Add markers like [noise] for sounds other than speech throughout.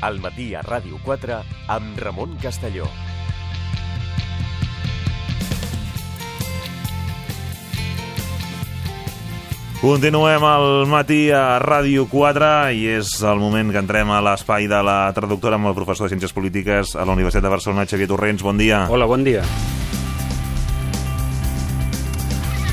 al matí a Ràdio 4 amb Ramon Castelló. Continuem al matí a Ràdio 4 i és el moment que entrem a l'espai de la traductora amb el professor de Ciències Polítiques a la Universitat de Barcelona, Xavier Torrents. Bon dia. Hola, bon dia.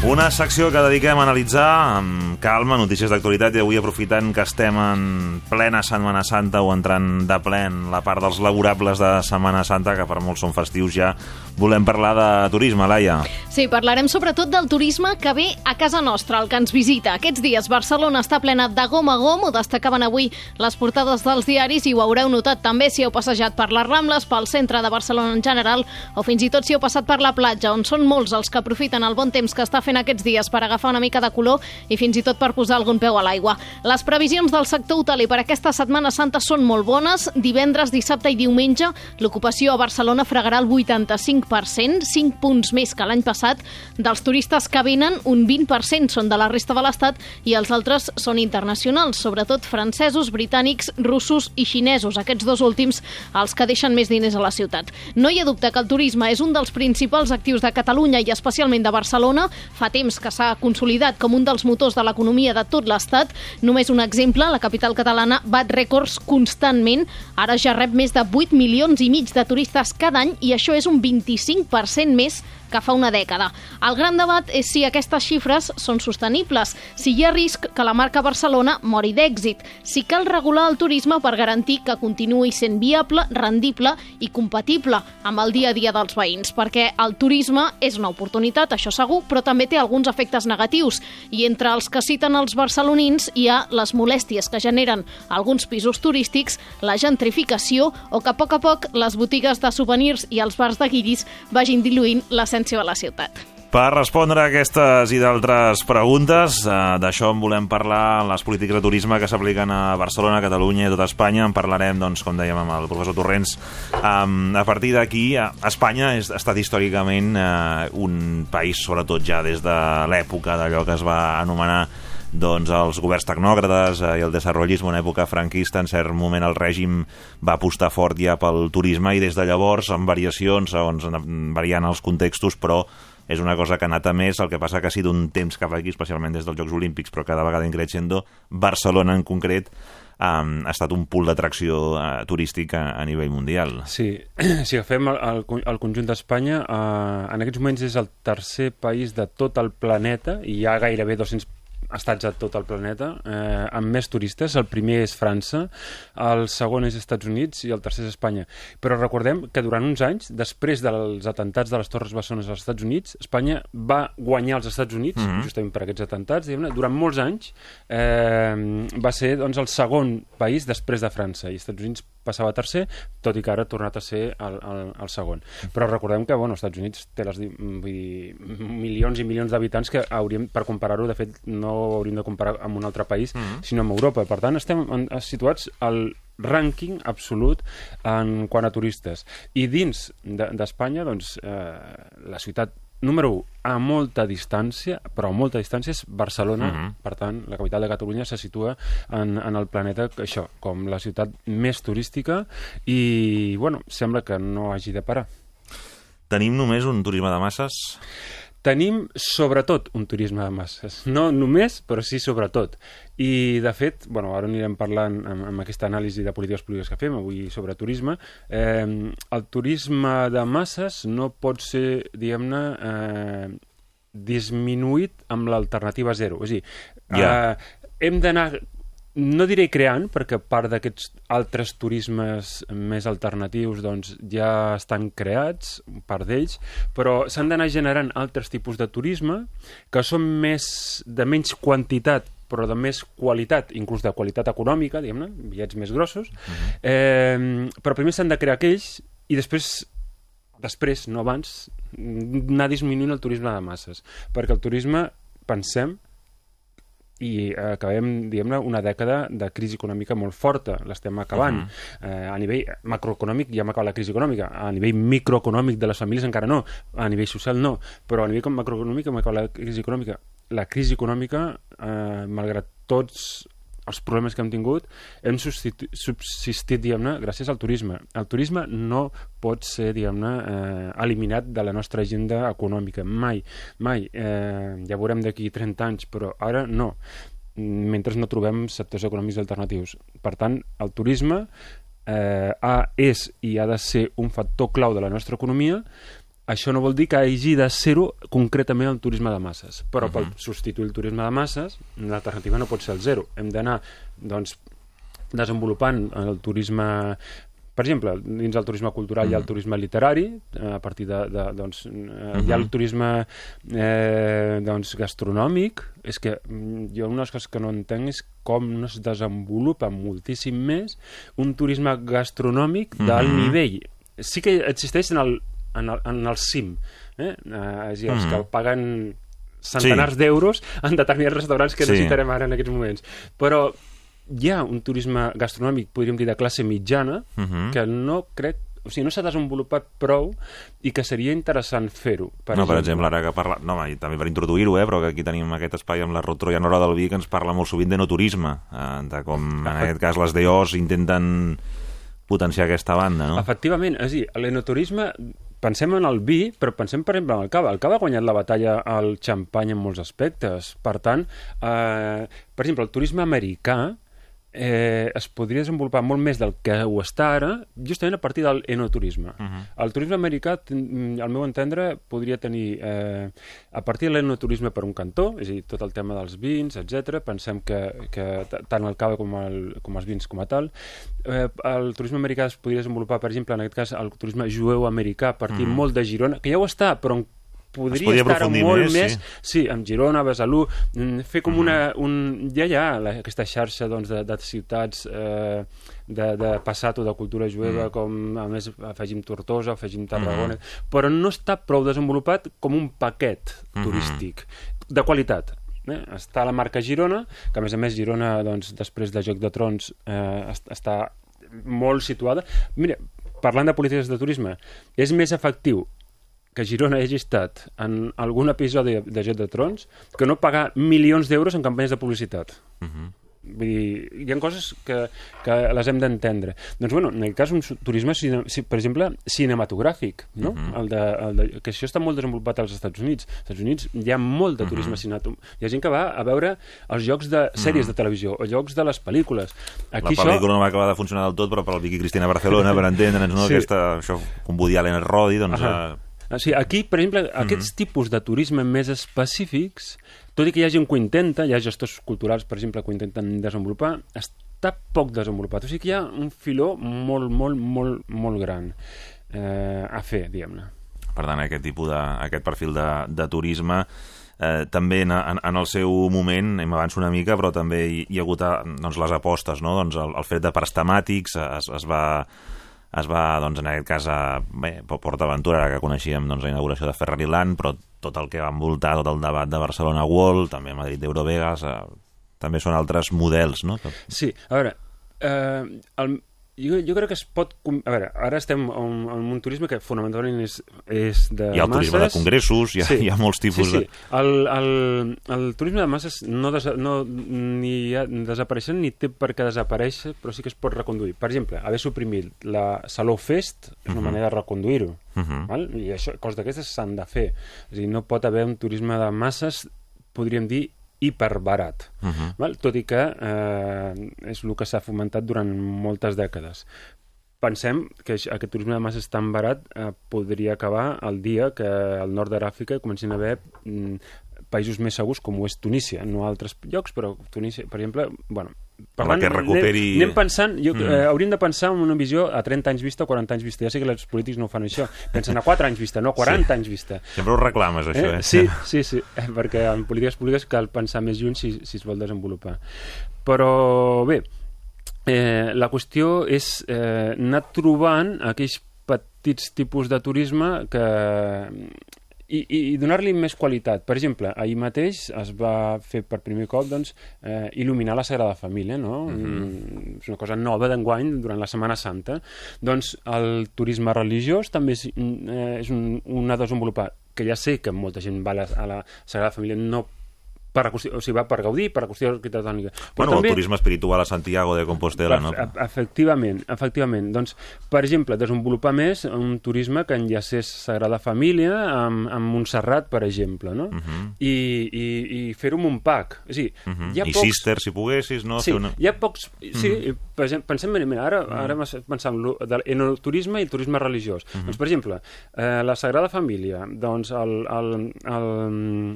Una secció que dediquem a analitzar amb calma notícies d'actualitat i avui aprofitant que estem en plena Setmana Santa o entrant de plen la part dels laborables de Setmana Santa, que per molts són festius ja, volem parlar de turisme, Laia. Sí, parlarem sobretot del turisme que ve a casa nostra, el que ens visita. Aquests dies Barcelona està plena de gom a gom, ho destacaven avui les portades dels diaris i ho haureu notat també si heu passejat per les Rambles, pel centre de Barcelona en general, o fins i tot si heu passat per la platja, on són molts els que aprofiten el bon temps que està fent aquests dies per agafar una mica de color i fins i tot per posar algun peu a l'aigua. Les previsions del sector hoteler per aquesta Setmana Santa són molt bones. Divendres, dissabte i diumenge l'ocupació a Barcelona fregarà el 85%, 5 punts més que l'any passat. Dels turistes que venen, un 20% són de la resta de l'Estat i els altres són internacionals, sobretot francesos, britànics, russos i xinesos, aquests dos últims els que deixen més diners a la ciutat. No hi ha dubte que el turisme és un dels principals actius de Catalunya i especialment de Barcelona. Fa temps que s'ha consolidat com un dels motors de l'economia de tot l'Estat. Només un exemple, la capital catalana bat rècords constantment. Ara ja rep més de 8 milions i mig de turistes cada any i això és un 25% més que fa una dècada. El gran debat és si aquestes xifres són sostenibles, si hi ha risc que la marca Barcelona mori d'èxit, si cal regular el turisme per garantir que continuï sent viable, rendible i compatible amb el dia a dia dels veïns, perquè el turisme és una oportunitat, això segur, però també té alguns efectes negatius, i entre els que citen els barcelonins hi ha les molèsties que generen alguns pisos turístics, la gentrificació o que a poc a poc les botigues de souvenirs i els bars de guiris vagin diluint la l'essència de la ciutat. Per respondre a aquestes i d'altres preguntes, eh, d'això en volem parlar en les polítiques de turisme que s'apliquen a Barcelona, Catalunya i tot Espanya. En parlarem, doncs, com dèiem amb el professor Torrents. A partir d'aquí, Espanya és, ha estat històricament uh, un país, sobretot ja des de l'època d'allò que es va anomenar doncs els governs tecnòcrates eh, i el desenvolupisme en època franquista, en cert moment el règim va apostar fort ja pel turisme i des de llavors, amb variacions, segons variant els contextos, però és una cosa que ha anat a més, el que passa que ha sigut un temps cap aquí, especialment des dels Jocs Olímpics, però cada vegada increixendo, Barcelona en concret, um, ha estat un punt d'atracció uh, turístic a, a nivell mundial. Sí, [clears throat] si agafem el, el, el conjunt d'Espanya, uh, en aquests moments és el tercer país de tot el planeta, i hi ha gairebé 200 estats a tot el planeta, eh, amb més turistes. El primer és França, el segon és Estats Units i el tercer és Espanya. Però recordem que durant uns anys, després dels atentats de les Torres Bessones als Estats Units, Espanya va guanyar els Estats Units, mm -hmm. justament per aquests atentats, durant molts anys eh, va ser doncs, el segon país després de França, i Estats Units passava tercer, tot i que ara ha tornat a ser el, el, el segon. Però recordem que, bueno, els Estats Units té les, vull dir, milions i milions d'habitants que hauríem, per comparar-ho, de fet, no ho hauríem de comparar amb un altre país, mm -hmm. sinó amb Europa. Per tant, estem en, situats al rànquing absolut en quant a turistes. I dins d'Espanya, de, doncs, eh, la ciutat número 1, a molta distància, però a molta distància és Barcelona, uh mhm. -huh. per tant, la capital de Catalunya se situa en, en el planeta, això, com la ciutat més turística i, bueno, sembla que no hagi de parar. Tenim només un turisme de masses? Tenim, sobretot, un turisme de masses. No només, però sí sobretot. I, de fet, bueno, ara anirem parlant amb, amb aquesta anàlisi de polítiques públiques que fem avui sobre turisme. Eh, el turisme de masses no pot ser, diguem-ne, eh, disminuït amb l'alternativa zero. És a dir, yeah. eh, hem d'anar no diré creant, perquè part d'aquests altres turismes més alternatius doncs, ja estan creats, part d'ells, però s'han d'anar generant altres tipus de turisme que són més de menys quantitat però de més qualitat, inclús de qualitat econòmica, diguem-ne, bitllets més grossos, uh mhm. -huh. eh, però primer s'han de crear aquells i després després, no abans, anar disminuint el turisme de masses, perquè el turisme, pensem, i eh, acabem, diguem-ne, una dècada de crisi econòmica molt forta, l'estem acabant. Uh -huh. eh, a nivell macroeconòmic ja hem acabat la crisi econòmica, a nivell microeconòmic de les famílies encara no, a nivell social no, però a nivell macroeconòmic hem acabat la crisi econòmica. La crisi econòmica, eh, malgrat tots els problemes que hem tingut, hem subsistit, diguem-ne, gràcies al turisme. El turisme no pot ser, diguem-ne, eh, eliminat de la nostra agenda econòmica. Mai, mai. Eh, ja veurem d'aquí 30 anys, però ara no mentre no trobem sectors econòmics alternatius. Per tant, el turisme eh, ha, és i ha de ser un factor clau de la nostra economia, això no vol dir que hagi de ser-ho concretament el turisme de masses, però uh -huh. per substituir el turisme de masses l'alternativa no pot ser el zero. Hem d'anar doncs, desenvolupant el turisme per exemple, dins del turisme cultural mm. hi ha el turisme literari, eh, a partir de... de doncs, eh, mm -hmm. Hi ha el turisme eh, doncs, gastronòmic. És que mm, jo una de les coses que no entenc és com no es desenvolupa moltíssim més un turisme gastronòmic mm -hmm. d'alt nivell. Sí que existeix en el, en el, en el cim. Eh? Eh, és dir, els mm que paguen centenars sí. d'euros en determinats restaurants que sí. no citarem ara en aquests moments. Però hi ha un turisme gastronòmic, podríem dir, de classe mitjana, uh Mhm. -huh. que no crec o sigui, no s'ha desenvolupat prou i que seria interessant fer-ho. Per no, per exemple, ara que parla... No, i també per introduir-ho, eh, però que aquí tenim aquest espai amb la Ruth Troianora del Vi que ens parla molt sovint de no turisme, eh, de com, en aquest cas, les DOs intenten potenciar aquesta banda, no? Efectivament, és a dir, l'enoturisme pensem en el vi, però pensem, per exemple, en el cava. El cava ha guanyat la batalla al xampany en molts aspectes. Per tant, eh, per exemple, el turisme americà eh, es podria desenvolupar molt més del que ho està ara, justament a partir del enoturisme. Uh -huh. El turisme americà, ten- al meu entendre, podria tenir, eh, a partir de l'enoturisme per un cantó, és a dir, tot el tema dels vins, etc. pensem que, que tant el cava com, el, com els vins com a tal, eh, el turisme americà es podria desenvolupar, per exemple, en aquest cas, el turisme jueu-americà a partir Mhm. molt de Girona, que ja ho està, però en podria, podria estar molt més, més, sí. sí, amb Girona, Besalú, mm, fer com una... Un, ja hi ha la, aquesta xarxa doncs, de, de ciutats eh, de, de passat o de cultura jueva, Mhm. com a més afegim Tortosa, afegim Tarragona, però no està prou desenvolupat com un paquet Mhm. turístic de qualitat. Eh? Està la marca Girona, que a més a més Girona, doncs, després de Joc de Trons, eh, est- està molt situada. Mira, parlant de polítiques de turisme, és més efectiu que Girona hagi estat en algun episodi de Joc de Trons que no pagar milions d'euros en campanyes de publicitat. Uh -huh. Vull dir, hi ha coses que, que les hem d'entendre. Doncs, bueno, en aquest cas, un turisme, per exemple, cinematogràfic, no? Mhm. el de, el de, que això està molt desenvolupat als Estats Units. Als Estats Units hi ha molt de turisme Mhm. cinematogràfic. Hi ha gent que va a veure els jocs de sèries de televisió o jocs de les pel·lícules. La Aquí pel·lícula no va acabar de funcionar del tot, però per al Vicky Cristina a Barcelona, per [laughs] entendre'ns, no? Sí. Aquesta, això, com Woody Allen rodi, doncs... Uh, O sigui, aquí, per exemple, aquests tipus de turisme més específics, tot i que hi ha gent que ho intenta, hi ha gestors culturals, per exemple, que ho intenten desenvolupar, està poc desenvolupat. O sigui que hi ha un filó molt, molt, molt, molt gran eh, a fer, diguem-ne. per tant, aquest tipus de, aquest perfil de, de turisme eh, també en, en, en el seu moment, em avanço una mica, però també hi, hi ha hagut eh, doncs, les apostes, no? doncs el, el fet de prestamàtics es, es va es va, doncs, en aquest cas, a bé, Port Aventura, ara que coneixíem doncs, la inauguració de Ferrari Land, però tot el que va envoltar, tot el debat de Barcelona World, també Madrid Eurovegas, eh, també són altres models, no? Sí, a veure, eh, el, jo, jo crec que es pot... A veure, ara estem en, en un turisme que fonamentalment és, és de Hi ha el turisme de masses. congressos, hi ha, hi ha molts tipus sí, sí. de... El, el, el turisme de masses no, desa, no ni ha, desapareixen ni té per què desaparèixer, però sí que es pot reconduir. Per exemple, haver suprimit la Saló Fest és una Mhm. manera de reconduir-ho. Uh -huh. Val? I això, coses d'aquestes s'han de fer. És a dir, no pot haver un turisme de masses, podríem dir, hiperbarat. Uh -huh. Val? Tot i que eh, és el que s'ha fomentat durant moltes dècades. Pensem que aquest turisme de masses tan barat eh, podria acabar el dia que al nord de l'Àfrica comencin a haver mm, països més segurs com ho és Tunísia, no altres llocs, però Tunísia, per exemple, bueno, Home, que recuperi- Anem, anem pensant, jo, Mm. eh, hauríem de pensar en una visió a 30 anys vista o 40 anys vista. Ja sé que els polítics no fan això. Pensen a 4 anys vista, no a 40 Sí. anys vista. Sempre ho reclames, això, eh? Sí, sí, sí, eh, perquè en polítiques públiques cal pensar més lluny si, si es vol desenvolupar. Però bé, eh, la qüestió és eh, anar trobant aquells petits tipus de turisme que i, i, i donar-li més qualitat. Per exemple, ahir mateix es va fer per primer cop doncs, eh, il·luminar la Sagrada Família, no? Mm, és una cosa nova d'enguany durant la Setmana Santa. Doncs el turisme religiós també és, eh, és un, un a desenvolupar, que ja sé que molta gent va a la, a la Sagrada Família no per, qüestió, o sigui, va per gaudir, per la qüestió arquitectònica. Però Bueno, també, el turisme espiritual a Santiago de Compostela, no? Ef- Efectivament, efectivament. Doncs, per exemple, desenvolupar més un turisme que enllacés Sagrada Família amb, amb Montserrat, per exemple, no? Mhm. I, i, i fer-ho amb un pack. És a dir, Mhm. hi ha I pocs... Sister, si poguessis, no? Sí, una... hi ha pocs... Sí, per exemple, pensem, mira, mira, ara, ara m'has pensat en, lo- de- en el turisme i el turisme religiós. Doncs, per exemple, eh, la Sagrada Família, doncs el, el, el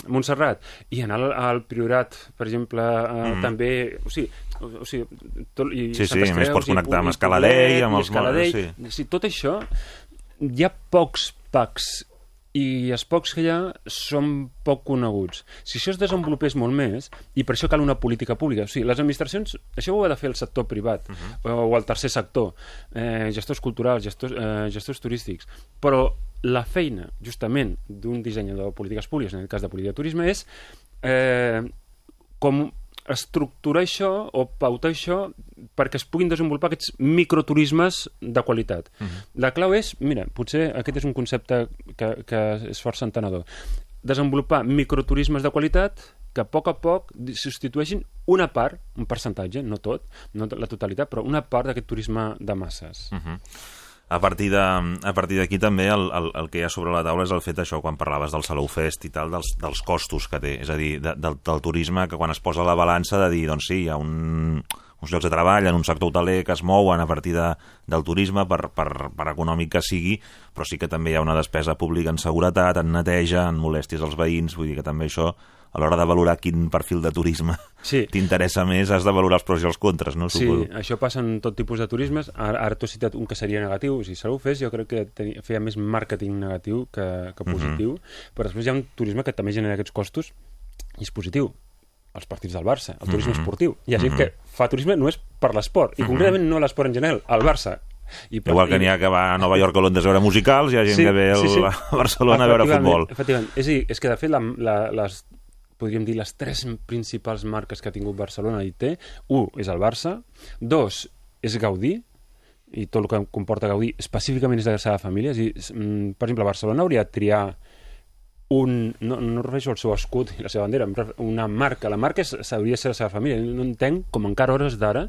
Montserrat, i anar al, al Priorat, per exemple, eh, també... O sigui, o, o sigui, tot, i Sí, sí, a més pots i connectar Pu- amb i Escaladell, amb i els Escaladell, mots, sí. tot això, hi ha pocs packs i els pocs que hi ha són poc coneguts. Si això es desenvolupés molt més, i per això cal una política pública, o sigui, les administracions, això ho ha de fer el sector privat, uh -huh. o el tercer sector, eh, gestors culturals, gestors, eh, gestors turístics, però la feina, justament, d'un dissenyador de polítiques públiques, en el cas de política de turisme, és eh, com estructurar això o pautar això perquè es puguin desenvolupar aquests microturismes de qualitat. Uh -huh. La clau és, mira, potser aquest és un concepte que, que és força entenedor, desenvolupar microturismes de qualitat que a poc a poc substitueixin una part, un percentatge, no tot, no la totalitat, però una part d'aquest turisme de masses. Uh Mhm. A partir d'aquí també el, el, el que hi ha sobre la taula és el fet això, quan parlaves del Salou Fest i tal, dels, dels costos que té, és a dir, de, del, del turisme, que quan es posa la balança de dir, doncs sí, hi ha un, uns llocs de treball en un sector hoteler que es mouen a partir de, del turisme per, per, per econòmic que sigui, però sí que també hi ha una despesa pública en seguretat, en neteja, en molèsties als veïns, vull dir que també això a l'hora de valorar quin perfil de turisme Sí. [laughs] t'interessa més, has de valorar els pros i els contres, no? Sí, Suposo. això passa en tot tipus de turismes. Ara, ara t'ho citat un que seria negatiu. O sigui, Salou Fest jo crec que tenia, feia més màrqueting negatiu que, que positiu, però després hi ha un turisme que també genera aquests costos i és positiu els partits del Barça, el turisme esportiu. Hi ha gent que fa turisme només per l'esport, i concretament no l'esport en general, el Barça. I per- Igual que n'hi ha que va a Nova York o Londres a veure musicals, hi ha gent que ve al- a Barcelona a veure futbol. Efectivament. És dir, és que de fet la, la, les, podríem dir les tres principals marques que ha tingut Barcelona i té, un és el Barça, dos és Gaudí, i tot el que comporta Gaudí específicament és la Sagrada Família. És dir, mm, per exemple, Barcelona hauria de triar un, no, no refereixo al seu escut i la seva bandera, una marca. La marca és- s'hauria de ser la seva família. No entenc com encara hores d'ara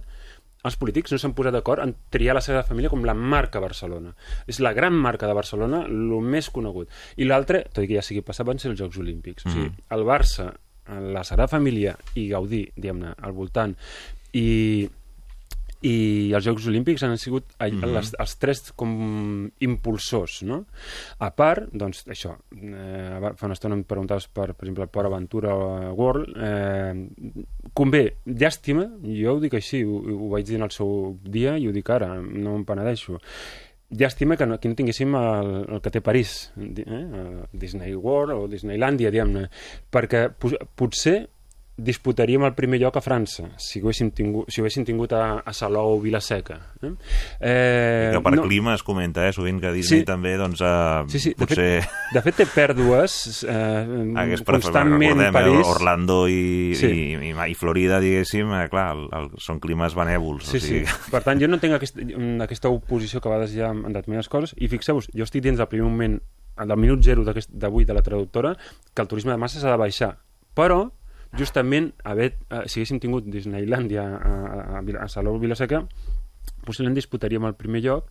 els polítics no s'han posat d'acord en triar la seva família com la marca Barcelona. És la gran marca de Barcelona, el més conegut. I l'altre, tot i que ja sigui passat, van ser els Jocs Olímpics. O sigui, el Barça, la Sagrada Família i Gaudí, diguem-ne, al voltant, i, i els Jocs Olímpics han sigut all, Mhm. les, els tres com impulsors, no? A part, doncs, això, eh, fa una estona em preguntaves per, per exemple, Port Aventura World, eh, convé, llàstima, jo ho dic així, ho, ho vaig dir en el seu dia i ho dic ara, no me'n penedeixo, llàstima que no, que no tinguéssim el, el que té París, eh? el Disney World o Disneylandia, diguem-ne, perquè potser disputaríem el primer lloc a França, si ho haguéssim tingut, si ho haguéssim tingut a, a Salou o Vilaseca. Eh? Eh, Que per no- clima es comenta, eh? sovint que Disney Sí. també, doncs, eh, Sí, sí, de potser... fet, de fet té pèrdues eh, Hagués constantment recordem, eh, París. Orlando i, Sí. i, i, i Florida, diguéssim, eh, clar, el, el, són climes benèvols. Sí, o sigui, sí. Per tant, jo no entenc aquest, aquesta oposició que a vegades hi ha en determinades coses, i fixeu-vos, jo estic dins del primer moment, del minut zero d'avui de la traductora, que el turisme de massa s'ha de baixar. Però, justament, haver, eh, si haguéssim tingut Disneylandia a, a, a, Salou Vilaseca, possiblement disputaríem el primer lloc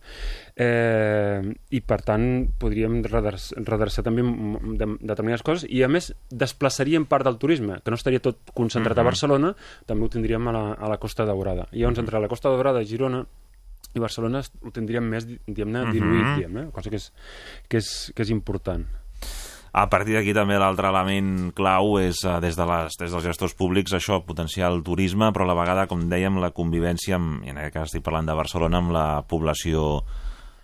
eh, i per tant podríem redreçar, redreçar també de, determinades coses i a més desplaçaríem part del turisme que no estaria tot concentrat a Barcelona també ho tindríem a la, a la Costa Daurada. I llavors entre la Costa Daurada, Girona i Barcelona ho tindríem més diguem-ne diluït, diguem cosa que és, que és, que és important A partir d'aquí també l'altre element clau és eh, des, de les, des dels gestors públics això, potenciar el turisme, però a la vegada, com dèiem, la convivència, amb, i en aquest cas estic parlant de Barcelona, amb la població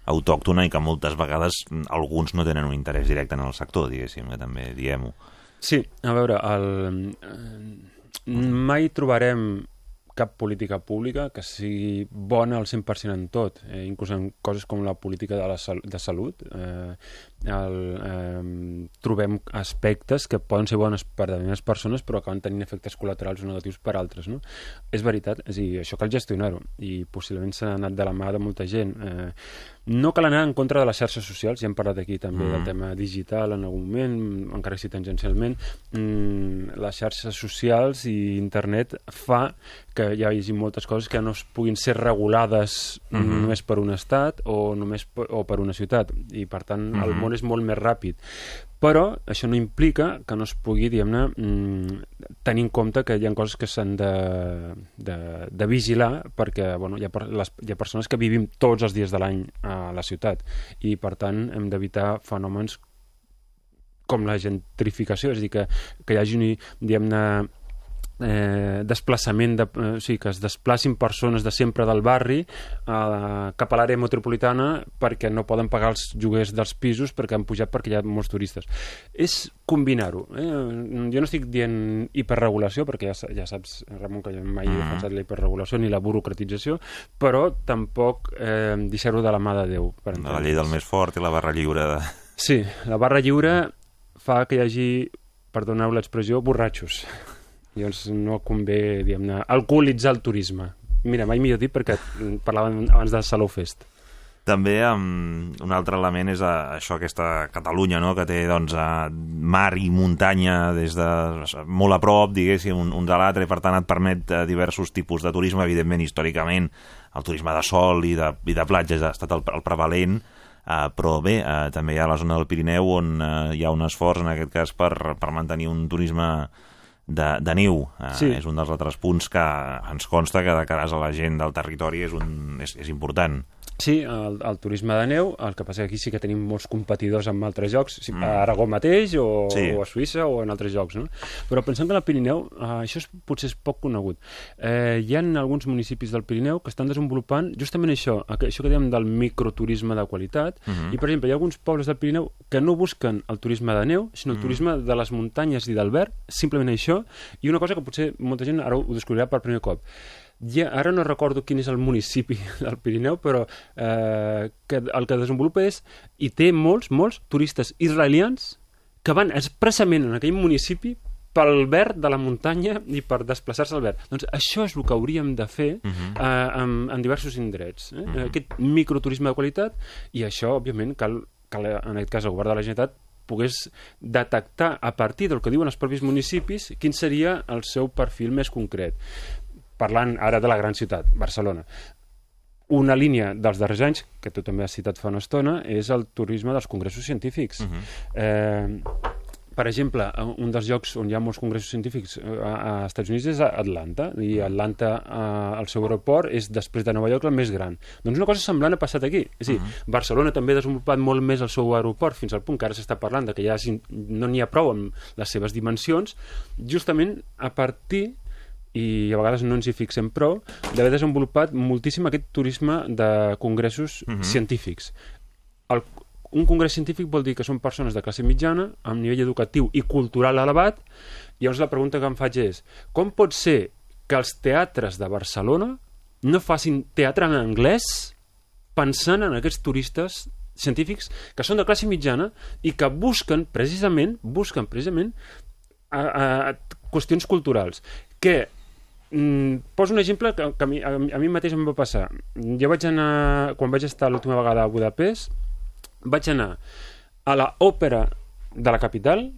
autòctona i que moltes vegades mm, alguns no tenen un interès directe en el sector, diguéssim, que també diem-ho. Sí, a veure, el, eh, mai trobarem cap política pública que sigui bona al 100% en tot, eh, inclús en coses com la política de, la sal de salut. Eh, el, eh, trobem aspectes que poden ser bones per a determinades persones però acaben tenint efectes col·laterals o negatius per altres. No? És veritat, és a dir, això cal gestionar-ho i possiblement s'ha anat de la mà de molta gent. Eh, no cal anar en contra de les xarxes socials, ja hem parlat aquí també mm. del tema digital en algun moment, encara que sí tangencialment. Mm, les xarxes socials i internet fa que hi hagi moltes coses que no es puguin ser regulades mm -hmm. només per un estat o només per, o per una ciutat i per tant mm -hmm. el món és molt més ràpid. Però això no implica que no es pugui, diguem-ne, mm, tenir en compte que hi ha coses que s'han de, de, de vigilar perquè bueno, hi, ha, les, hi ha persones que vivim tots els dies de l'any a la ciutat i per tant hem d'evitar fenòmens com la gentrificació, és a dir, que, que hi hagi, diguem-ne, eh, desplaçament, de, eh, o sigui, que es desplacin persones de sempre del barri eh, cap a l'àrea metropolitana perquè no poden pagar els lloguers dels pisos perquè han pujat perquè hi ha molts turistes. És combinar-ho. Eh? Jo no estic dient hiperregulació, perquè ja, ja saps, Ramon, que jo mai he mm. defensat la hiperregulació ni la burocratització, però tampoc eh, deixar-ho de la mà de Déu. Per la llei del més fort i la barra lliure. De... Sí, la barra lliure fa que hi hagi, perdoneu l'expressió, borratxos. Llavors no convé, diguem-ne, alcoholitzar el turisme. Mira, mai millor dit perquè parlàvem abans de Salou Fest. També um, un altre element és eh, això, aquesta Catalunya, no?, que té doncs, a mar i muntanya des de molt a prop, diguéssim, un, un de l'altre, i per tant et permet uh, diversos tipus de turisme, evidentment, històricament, el turisme de sol i de, i de platges ha estat el, el prevalent, uh, però bé, uh, també hi ha la zona del Pirineu on uh, hi ha un esforç, en aquest cas, per, per mantenir un turisme de, de niu. Eh, sí. És un dels altres punts que ens consta que de cara a la gent del territori és, un, és, és important. Sí, el, el turisme de neu, el que passa que aquí sí que tenim molts competidors en altres jocs, sí, mm. a Aragó mateix o, sí. o a Suïssa o en altres jocs, no? Però pensant que al Pirineu, eh, això és, potser és poc conegut. Eh, hi ha alguns municipis del Pirineu que estan desenvolupant justament això, això que dèiem del microturisme de qualitat, mm -hmm. i per exemple hi ha alguns pobles del Pirineu que no busquen el turisme de neu, sinó el mm. turisme de les muntanyes i del verd, simplement això, i una cosa que potser molta gent ara ho descobrirà per primer cop ja, ara no recordo quin és el municipi [laughs] del Pirineu, però eh, que el que desenvolupa és, i té molts, molts turistes israelians que van expressament en aquell municipi pel verd de la muntanya i per desplaçar-se al verd. Doncs això és el que hauríem de fer uh mhm. -huh. eh, en, en diversos indrets. Eh? Uh mhm. -huh. Aquest microturisme de qualitat i això, òbviament, cal, cal en aquest cas el govern de la Generalitat pogués detectar a partir del que diuen els propis municipis quin seria el seu perfil més concret parlant ara de la gran ciutat, Barcelona. Una línia dels darrers anys, que tu també has citat fa una estona, és el turisme dels congressos científics. Uh -huh. eh, per exemple, un dels llocs on hi ha molts congressos científics eh, a, Estats Units és Atlanta, i Atlanta, eh, el seu aeroport, és després de Nova York el més gran. Doncs una cosa semblant ha passat aquí. És a dir, uh -huh. Barcelona també ha desenvolupat molt més el seu aeroport, fins al punt que ara s'està parlant de que ja no n'hi ha prou amb les seves dimensions, justament a partir i a vegades no ens hi fixem prou, d'haver desenvolupat moltíssim aquest turisme de congressos uh mhm. -huh. científics. El, un congrés científic vol dir que són persones de classe mitjana, amb nivell educatiu i cultural elevat, i llavors la pregunta que em faig és, com pot ser que els teatres de Barcelona no facin teatre en anglès pensant en aquests turistes científics que són de classe mitjana i que busquen precisament busquen precisament a, a, a qüestions culturals que Mm, poso un exemple que, que a, mi, a, a mi mateix em va passar. Jo vaig anar, quan vaig estar l'última vegada a Budapest, vaig anar a la òpera de la capital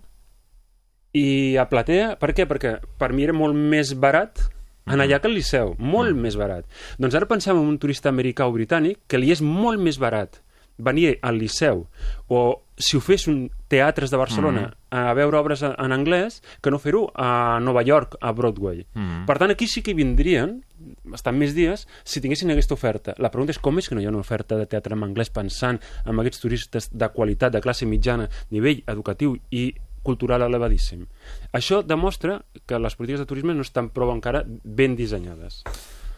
i a Platea. Per què? Perquè per mi era molt més barat anar allà que al Liceu, molt mm. més barat. Doncs ara pensem en un turista americà o britànic que li és molt més barat venir al Liceu o si ho fes un teatres de Barcelona mm a veure obres en anglès que no fer-ho a Nova York, a Broadway. Mm Per tant, aquí sí que vindrien estan més dies si tinguessin aquesta oferta. La pregunta és com és que no hi ha una oferta de teatre en anglès pensant en aquests turistes de qualitat, de classe mitjana, nivell educatiu i cultural elevadíssim. Això demostra que les polítiques de turisme no estan prou encara ben dissenyades.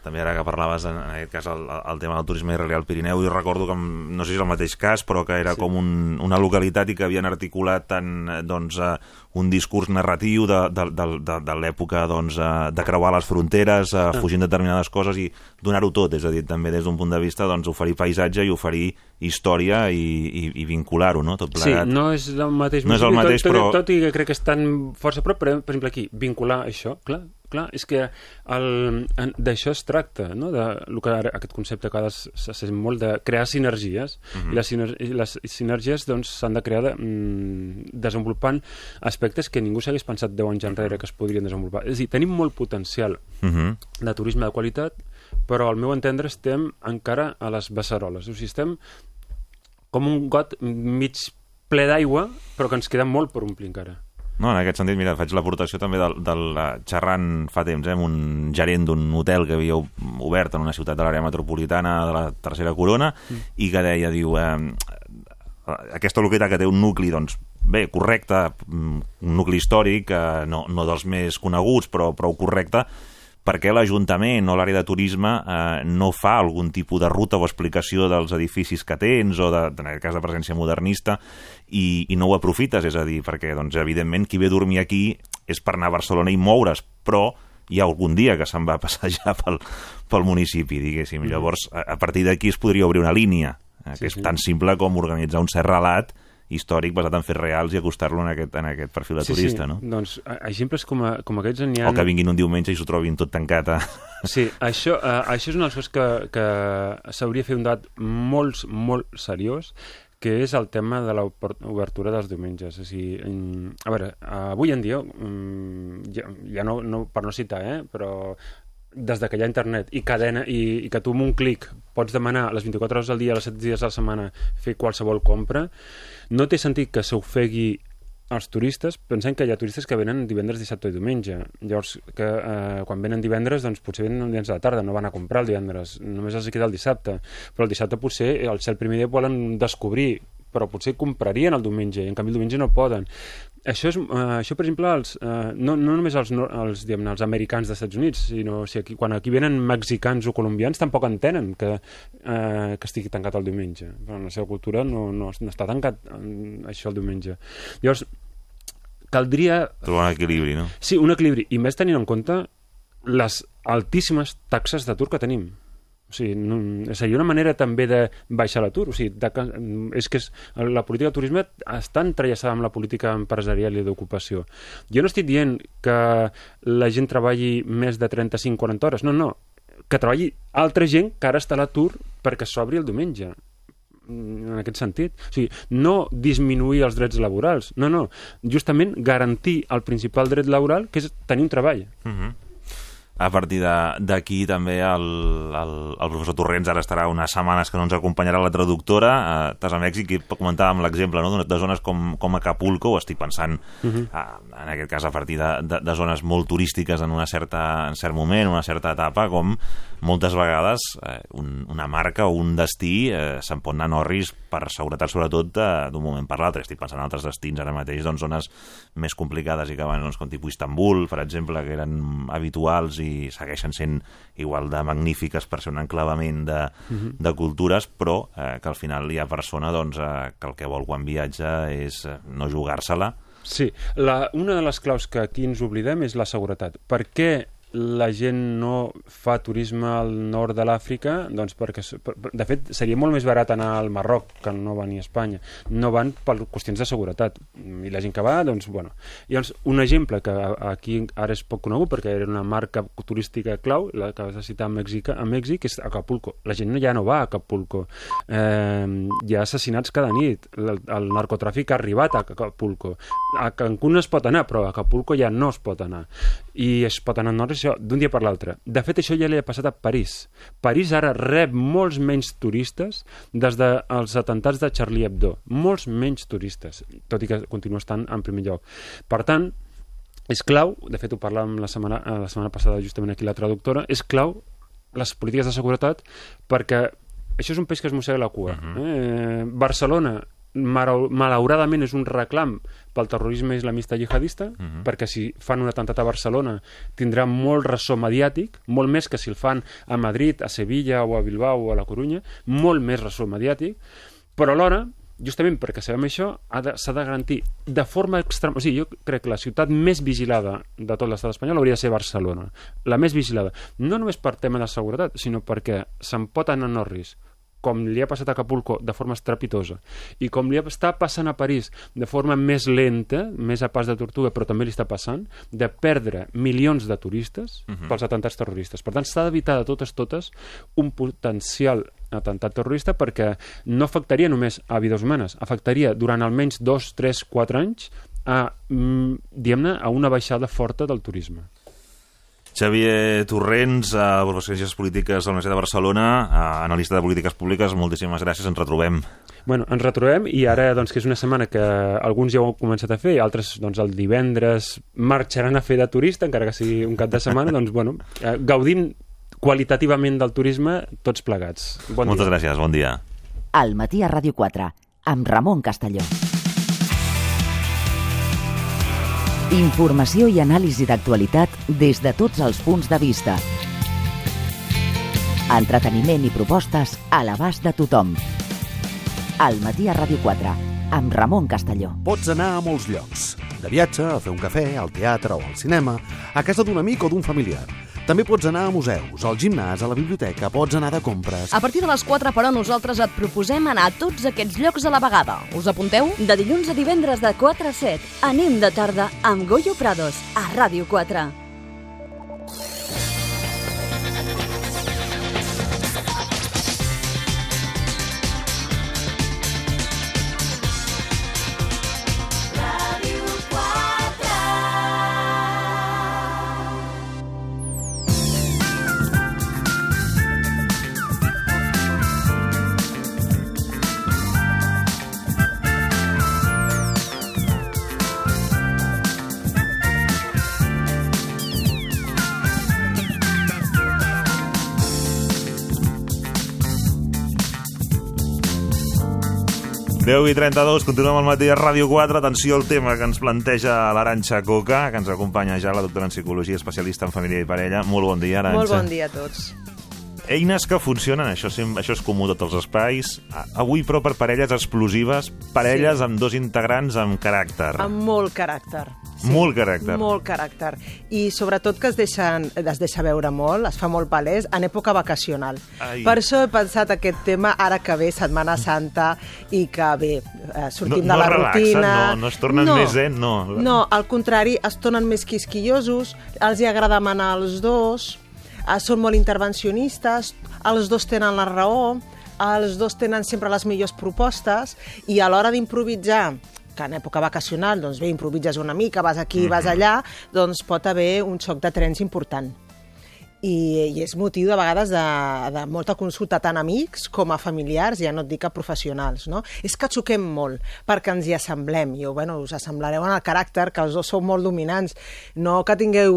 També ara que parlaves, en, en aquest cas, el, el tema del turisme israelià al Pirineu, i recordo que, no sé si és el mateix cas, però que era sí. com un, una localitat i que havien articulat tant, eh, doncs, uh, un discurs narratiu de, de, de, de, de l'època doncs, uh, de creuar les fronteres, uh, fugint determinades coses i donar-ho tot, és a dir, també des d'un punt de vista doncs, oferir paisatge i oferir història i, i, i vincular-ho, no? Tot plegat. Sí, no és el mateix, no és el mateix tot, però... tot, tot i que crec que estan força a prop, però, per exemple, aquí, vincular això, clar, clar, és que d'això es tracta, no? de lo que ara, aquest concepte que s'ha sent molt de crear sinergies, uh -huh. i les, sinergies, i les sinergies doncs, s'han de crear de, mm, desenvolupant aspectes que ningú s'hagués pensat 10 anys enrere que es podrien desenvolupar. És a dir, tenim molt potencial uh -huh. de turisme de qualitat, però al meu entendre estem encara a les beceroles, o sigui, estem com un got mig ple d'aigua, però que ens queda molt per omplir encara. No, en aquest sentit, mira, faig l'aportació també del, del xerrant fa temps eh, amb un gerent d'un hotel que havia obert en una ciutat de l'àrea metropolitana de la Tercera Corona mm. i que deia, diu, eh, aquesta localitat que té un nucli, doncs, bé, correcte, mm, un nucli històric, eh, no, no dels més coneguts, però prou correcte, perquè l'Ajuntament o l'àrea de turisme eh, no fa algun tipus de ruta o explicació dels edificis que tens o, de, en aquest cas, de presència modernista i, i no ho aprofites, és a dir, perquè, doncs, evidentment, qui ve a dormir aquí és per anar a Barcelona i moure's, però hi ha algun dia que se'n va passejar [laughs] pel, pel municipi, diguéssim. Mm -hmm. Llavors, a, a partir d'aquí es podria obrir una línia, eh, que sí, és sí. tan simple com organitzar un cert relat històric basat en fets reals i acostar-lo en, aquest, en aquest perfil de sí, turista, sí. no? Doncs exemples com, a, com aquests n'hi ha... O que vinguin un diumenge i s'ho trobin tot tancat a... [laughs] Sí, això, uh, això és una de les coses que, que s'hauria de fer un dat molt, molt seriós, que és el tema de l'obertura dels diumenges. O sigui, a veure, avui en dia, mm, ja, ja no, no, per no citar, eh, però des de que hi ha internet i cadena i, i que tu amb un clic pots demanar les 24 hores al dia, les 7 dies a la setmana fer qualsevol compra, no té sentit que s'ofegui els turistes, pensem que hi ha turistes que venen divendres, dissabte i diumenge. Llavors, que, eh, quan venen divendres, doncs potser venen divendres de la tarda, no van a comprar el divendres, només els queda el dissabte. Però el dissabte potser, al ser el primer dia, volen descobrir però potser comprarien el diumenge, i en canvi el diumenge no poden. Això, és, uh, això per exemple, els, uh, no, no només els, els, diguem els americans dels Estats Units, sinó o sigui, aquí, quan aquí venen mexicans o colombians tampoc entenen que, uh, que estigui tancat el diumenge. Però en la seva cultura no, no, no està tancat això el diumenge. Llavors, caldria... Trobar un equilibri, no? Sí, un equilibri, i més tenint en compte les altíssimes taxes d'atur que tenim. O sigui, no, seria una manera també de baixar l'atur. O sigui, de, és que és, la política de turisme està entrellaçada amb la política empresarial i d'ocupació. Jo no estic dient que la gent treballi més de 35-40 hores. No, no. Que treballi altra gent que ara està a l'atur perquè s'obri el diumenge en aquest sentit. O sigui, no disminuir els drets laborals, no, no. Justament garantir el principal dret laboral, que és tenir un treball. Uh mhm. -huh a partir d'aquí també el, el, el professor Torrents ara estarà unes setmanes que no ens acompanyarà la traductora eh, estàs a Mèxic i comentàvem l'exemple no? de zones com, com Acapulco estic pensant uh -huh. eh, en aquest cas a partir de, de, de zones molt turístiques en, una certa, en cert moment, una certa etapa com moltes vegades eh, un, una marca o un destí eh, se'n pot anar risc per seguretat sobretot d'un moment per l'altre estic pensant en altres destins ara mateix doncs zones més complicades i que van doncs, com tipus Istanbul per exemple que eren habituals i segueixen sent igual de magnífiques per ser un enclavament de, uh -huh. de cultures, però eh, que al final hi ha persona doncs, eh, que el que vol quan viatja és eh, no jugar-se-la, Sí, la, una de les claus que aquí ens oblidem és la seguretat. Per què la gent no fa turisme al nord de l'Àfrica doncs perquè, de fet, seria molt més barat anar al Marroc que no venir a Espanya. No van per qüestions de seguretat. I la gent que va, doncs, bueno. Llavors, un exemple que aquí ara és poc conegut perquè era una marca turística clau la que vas citar a Mèxic, a Mèxic és Acapulco, la gent ja no va a Acapulco. Eh, hi ha assassinats cada nit. El, el narcotràfic ha arribat a Acapulco. A Cancún es pot anar, però a Acapulco ja no es pot anar. I es pot anar al nord això d'un dia per l'altre. De fet, això ja li ha passat a París. París ara rep molts menys turistes des dels atemptats de Charlie Hebdo. Molts menys turistes, tot i que continua estant en primer lloc. Per tant, és clau, de fet ho parlàvem la setmana, eh, la setmana passada justament aquí la traductora, és clau les polítiques de seguretat perquè això és un peix que es mossega la cua. Uh -huh. eh, Barcelona malauradament és un reclam pel terrorisme islamista jihadista, uh -huh. perquè si fan un atemptat a Barcelona tindrà molt ressò mediàtic, molt més que si el fan a Madrid, a Sevilla o a Bilbao o a la Corunya, molt més ressò mediàtic, però alhora justament perquè sabem això, ha de- s'ha de, garantir de forma extrema... O sigui, jo crec que la ciutat més vigilada de tot l'estat espanyol hauria de ser Barcelona. La més vigilada. No només per tema de seguretat, sinó perquè se'n pot anar a risc com li ha passat a Acapulco de forma estrepitosa i com li està passant a París de forma més lenta, més a pas de tortuga, però també li està passant, de perdre milions de turistes uh -huh. pels atentats terroristes. Per tant, s'ha d'evitar de totes totes un potencial atemptat terrorista perquè no afectaria només a vides humanes, afectaria durant almenys dos, tres, quatre anys a, mm, diguem-ne, a una baixada forta del turisme. Xavier Torrents, eh, professor de Ciències Polítiques de la Universitat de Barcelona, eh, analista de polítiques públiques, moltíssimes gràcies, ens retrobem. Bueno, ens retrobem i ara, doncs, que és una setmana que alguns ja ho han començat a fer, altres, doncs, el divendres marxaran a fer de turista, encara que sigui un cap de setmana, doncs, bueno, eh, gaudim qualitativament del turisme tots plegats. Bon Moltes dia. gràcies, bon dia. Al matí a Ràdio 4, amb Ramon Castelló. Informació i anàlisi d'actualitat des de tots els punts de vista. Entreteniment i propostes a l'abast de tothom. Al matí a Ràdio 4, amb Ramon Castelló. Pots anar a molts llocs. De viatge, a fer un cafè, al teatre o al cinema, a casa d'un amic o d'un familiar. També pots anar a museus, al gimnàs, a la biblioteca, pots anar de compres... A partir de les 4, però, nosaltres et proposem anar a tots aquests llocs a la vegada. Us apunteu? De dilluns a divendres de 4 a 7. Anem de tarda amb Goyo Prados, a Ràdio 4. Deu i 32, continuem al matí a Ràdio 4. Atenció al tema que ens planteja l'Aranxa Coca, que ens acompanya ja la doctora en Psicologia, especialista en família i parella. Molt bon dia, Aranxa. Molt bon dia a tots. Eines que funcionen, això, això és comú a tots els espais. Avui, però, per parelles explosives, parelles Sí. amb dos integrants amb caràcter. Amb molt caràcter. Molt caràcter. Molt caràcter. I sobretot que es, deixen, es deixa veure molt, es fa molt palès, en època vacacional. Ai. Per això he pensat aquest tema ara que ve Setmana Santa i que bé, eh, sortim No- de la no relaxen, rutina... no- no es tornen més zen, no. No, al contrari, es tornen més quisquillosos, els hi agrada manar als dos, eh, són molt intervencionistes, els dos tenen la raó, els dos tenen sempre les millors propostes i a l'hora d'improvisar que en època vacacional, doncs bé, improvises una mica, vas aquí, vas allà, doncs pot haver un xoc de trens important. I, i és motiu de vegades de, de molta consulta tant amics com a familiars, ja no et dic a professionals, no? És que xoquem molt perquè ens hi assemblem, i bueno, us assemblareu en el caràcter, que els dos sou molt dominants, no que tingueu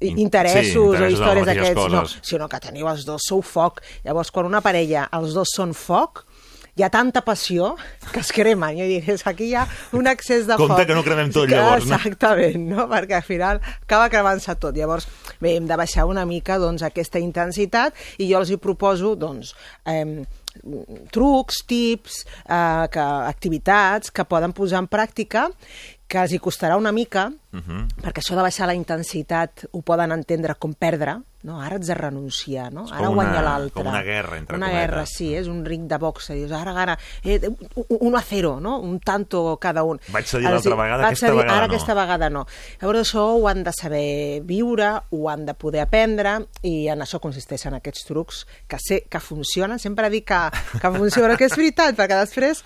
interessos sí, o interessos en històries d'aquests, no, sinó que teniu els dos, sou foc. Llavors, quan una parella, els dos són foc, hi ha tanta passió que es cremen. Jo diré, aquí hi ha un excés de Compte foc. que no cremem tot, Que llavors, no? Exactament, no? perquè al final acaba cremant-se tot. Llavors, bé, hem de baixar una mica doncs, aquesta intensitat i jo els hi proposo doncs, eh, trucs, tips, eh, que, activitats que poden posar en pràctica que els hi costarà una mica, uh -huh. perquè això de baixar la intensitat ho poden entendre com perdre, no? ara ets de renunciar, no? Ara guanya l'altre. com una guerra, entre Una cometes. guerra, sí, és un ric de boxa. Dius, ara, ara, eh, un- un a cero, no? un tanto cada un. Vaig cedir l'altra vegada, vaig aquesta cedir, vegada ara no. aquesta vegada no. Llavors això ho han de saber viure, ho han de poder aprendre i en això consisteixen aquests trucs que sé que funcionen. Sempre dic que, que funciona, que és veritat, perquè després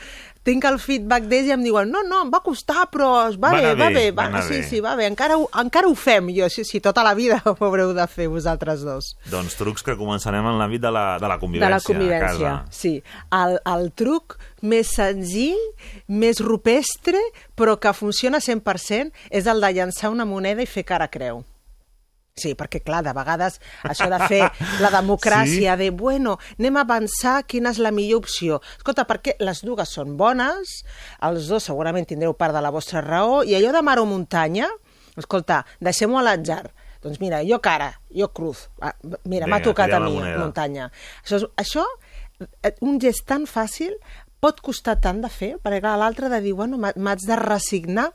tinc el feedback d'ells i em diuen no, no, em va costar, però va, Va bé, va bé, va va, sí, bé. sí, va bé, encara ho, encara ho fem. Jo, sí, sí, tota la vida ho haureu de fer vosaltres dos. Doncs trucs que començarem en l'àmbit de, la, de la convivència, de la a convivència, casa. sí. El, el truc més senzill, més rupestre, però que funciona 100%, és el de llançar una moneda i fer cara creu. Sí, perquè, clar, de vegades això de fer la [laughs] democràcia, sí? de, bueno, anem a avançar quina és la millor opció. Escolta, perquè les dues són bones, els dos segurament tindreu part de la vostra raó, i allò de mar o muntanya, escolta, deixem-ho a l'atzar. Doncs mira, jo cara, jo cruz. Ah, Mira, m'ha tocat a mi, moneda. muntanya. Això, això, eh, un gest tan fàcil, pot costar tant de fer, perquè clar, l'altre de dir, bueno, m'ha- m'haig de resignar,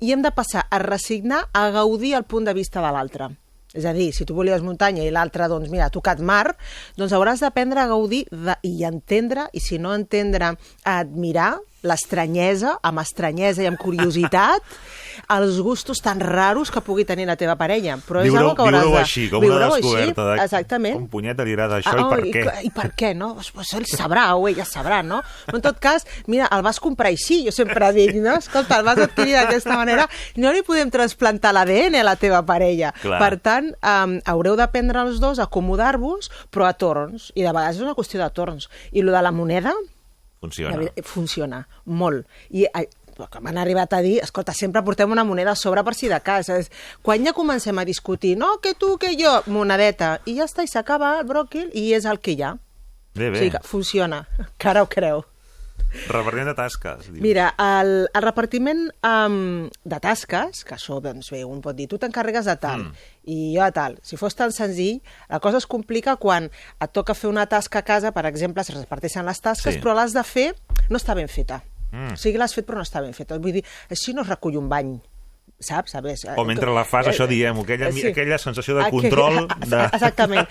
i hem de passar a resignar a gaudir el punt de vista de l'altre. És a dir, si tu volies muntanya i l'altre, doncs mira, ha tocat mar, doncs hauràs d'aprendre a gaudir de, i entendre, i si no entendre, a admirar l'estranyesa, amb estranyesa i amb curiositat, [laughs] els gustos tan raros que pugui tenir la teva parella. Però és algo que hauràs viure de... així, com una així, descoberta. De... Exactament. Com punyeta li agrada això Ah, i per oh, què? I, I per què, no? Pues, ell sabrà, o ella sabrà, no? Però en tot cas, mira, el vas comprar així, jo sempre dic, no? Escolta, el vas adquirir d'aquesta manera, no li podem trasplantar l'ADN a la teva parella. Clar. Per tant, um, haureu d'aprendre els dos a acomodar-vos, però a torns, i de vegades és una qüestió de torns. I lo de la moneda, Funciona. veritat, funciona molt. I que m'han arribat a dir, escolta, sempre portem una moneda a sobre per si de cas. És, quan ja comencem a discutir, no, que tu, que jo, monedeta, i ja està, i s'acaba el bròquil, i és el que hi ha. Bé, O bé. sigui que funciona, que ara ho creu. Repartiment de tasques. diu. Mira, el, el repartiment um, de tasques, que això, doncs bé, un pot dir, tu t'encarregues de tal, mm. i jo de tal. Si fos tan senzill, la cosa es complica quan et toca fer una tasca a casa, per exemple, es reparteixen les tasques, Sí. però l'has de fer, no està ben feta. Mm. O sigui, l'has fet però no està ben feta. Vull dir, així no es recull un bany saps? Sabes? O mentre la fas, això diem, aquella, Sí. aquella sensació de control... [laughs] De... Exactament.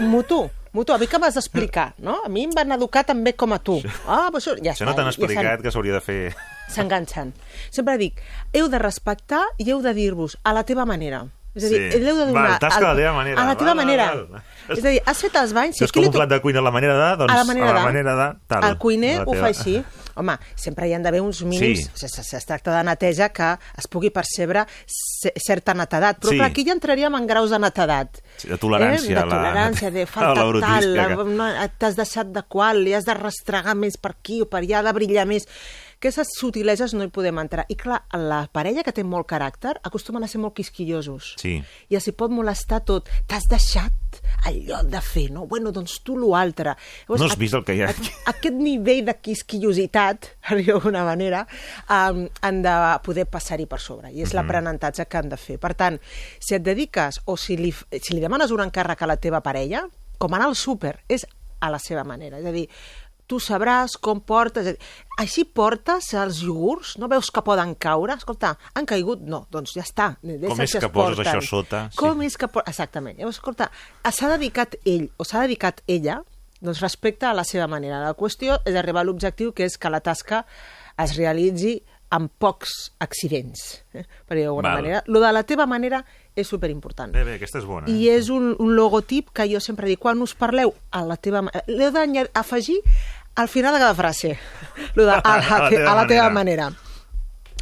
Mutu, mutu, a mi que m'has d'explicar, no? A mi em van educar també com a tu. Ah, però això, ja Això està, no t'han ja explicat s'han- que s'hauria de fer... s'enganxen. Sempre dic, heu de respectar i heu de dir-vos a la teva manera. És a dir, Sí. l'heu de donar... Val, tasca al- a la teva manera. A la teva Val, val, manera. val. És a dir, has fet els banys... Si és com un plat de cuina a la manera de, doncs a la manera a la de. manera de... Tal, el cuiner ho fa així. [laughs] Home, sempre hi han d'haver uns mínims, Sí. si es tracta de neteja, que es pugui percebre ce- certa netedat. Però Sí. clar, aquí ja entraríem en graus de netedat. Sí, de tolerància Eh? De la- tolerància, de a [laughs] falta la tal, la- que- no, t'has deixat de qual, li has de restregar més per aquí o per allà, de brillar més. Aquestes sutileses no hi podem entrar. I clar, la parella que té molt caràcter acostumen a ser molt quisquillosos. Sí. I els hi pot molestar tot. T'has deixat allò de fer, no? Bueno, doncs tu l'altre. No has vist el que hi ha Aquest nivell de quisquillositat, [laughs] d'alguna manera, um, han de poder passar-hi per sobre. I és Mhm. l'aprenentatge que han de fer. Per tant, si et dediques o si li, si li demanes un encàrrec a la teva parella, com anar al súper, és a la seva manera. És a dir, tu sabràs com portes... Així portes els iogurts? No veus que poden caure? Escolta, han caigut? No, doncs ja està. Deixa Com és es que poses porten. això sota? Sí. Com és que... Exactament. Llavors, escolta, s'ha dedicat ell o s'ha dedicat ella doncs respecte a la seva manera. La qüestió és arribar a l'objectiu que és que la tasca es realitzi amb pocs accidents, eh? per dir d'alguna manera. Lo de la teva manera és superimportant. Bé, bé, aquesta és bona. I és un, un logotip que jo sempre dic, quan us parleu a la teva... ma- L'heu d'afegir al final de cada frase. Lo de, [laughs] a, la, te, a la teva manera.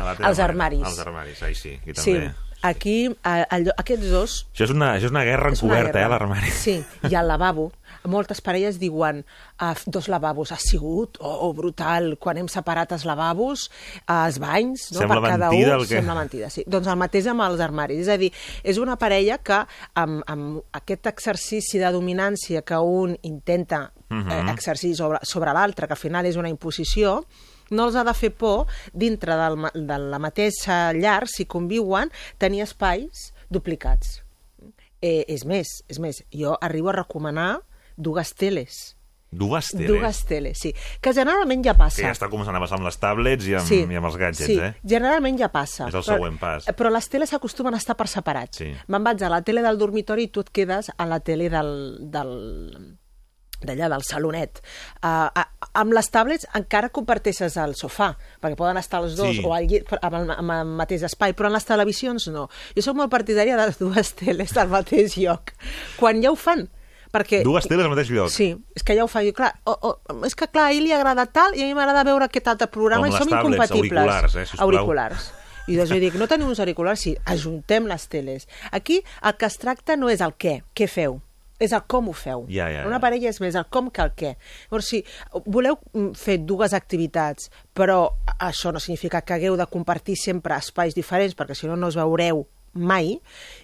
A la teva els manera. armaris. Els armaris, ai sí, aquí Sí, també. aquí, a, a, aquests dos Això és una, això és una guerra encoberta, eh, l'armari. Sí, i al lavabo. Moltes parelles diuen uh, dos lavabos. Ha sigut oh, oh, brutal quan hem separat els lavabos, uh, els banys, no? Sembla per cada mentida un. que- Sembla mentida, sí. Doncs el mateix amb els armaris. És a dir, és una parella que amb, amb aquest exercici de dominància que un intenta Mhm. eh, exercir sobre, sobre l'altre, que al final és una imposició, no els ha de fer por, dintre del, de la mateixa llar, si conviuen, tenir espais duplicats. Eh, és més, és més, jo arribo a recomanar dues teles. Dues teles. Dues teles, sí. Que generalment ja passa. Que ja està començant a passar amb les tablets i amb, Sí, i amb els gadgets, sí, eh? generalment ja passa. És el següent pas. Però les teles acostumen a estar per separats. Sí. Me'n vaig a la tele del dormitori i tu et quedes a la tele del, del d'allà, del salonet. Uh, a, amb les tablets encara comparteixes el sofà, perquè poden estar els dos Sí. o al llit, amb, el, amb el mateix espai, però en les televisions no. Jo sóc molt partidària de les dues teles al mateix lloc. Quan ja ho fan, perquè... Dues teles al mateix lloc. Sí, és que ja ho fa jo, clar. O, o, és que, clar, a ell li agrada tal i a mi m'agrada veure aquest altre programa Com i som tablets, incompatibles. auriculars, eh, sisplau. Auriculars. I doncs jo dic, no tenim uns auriculars, sí, ajuntem les teles. Aquí el que es tracta no és el què, què feu, és el com ho feu. Ja, ja, Una ja. parella és més el com que el què. Llavors, si voleu mm, fer dues activitats, però això no significa que hagueu de compartir sempre espais diferents, perquè si no, no us veureu mai,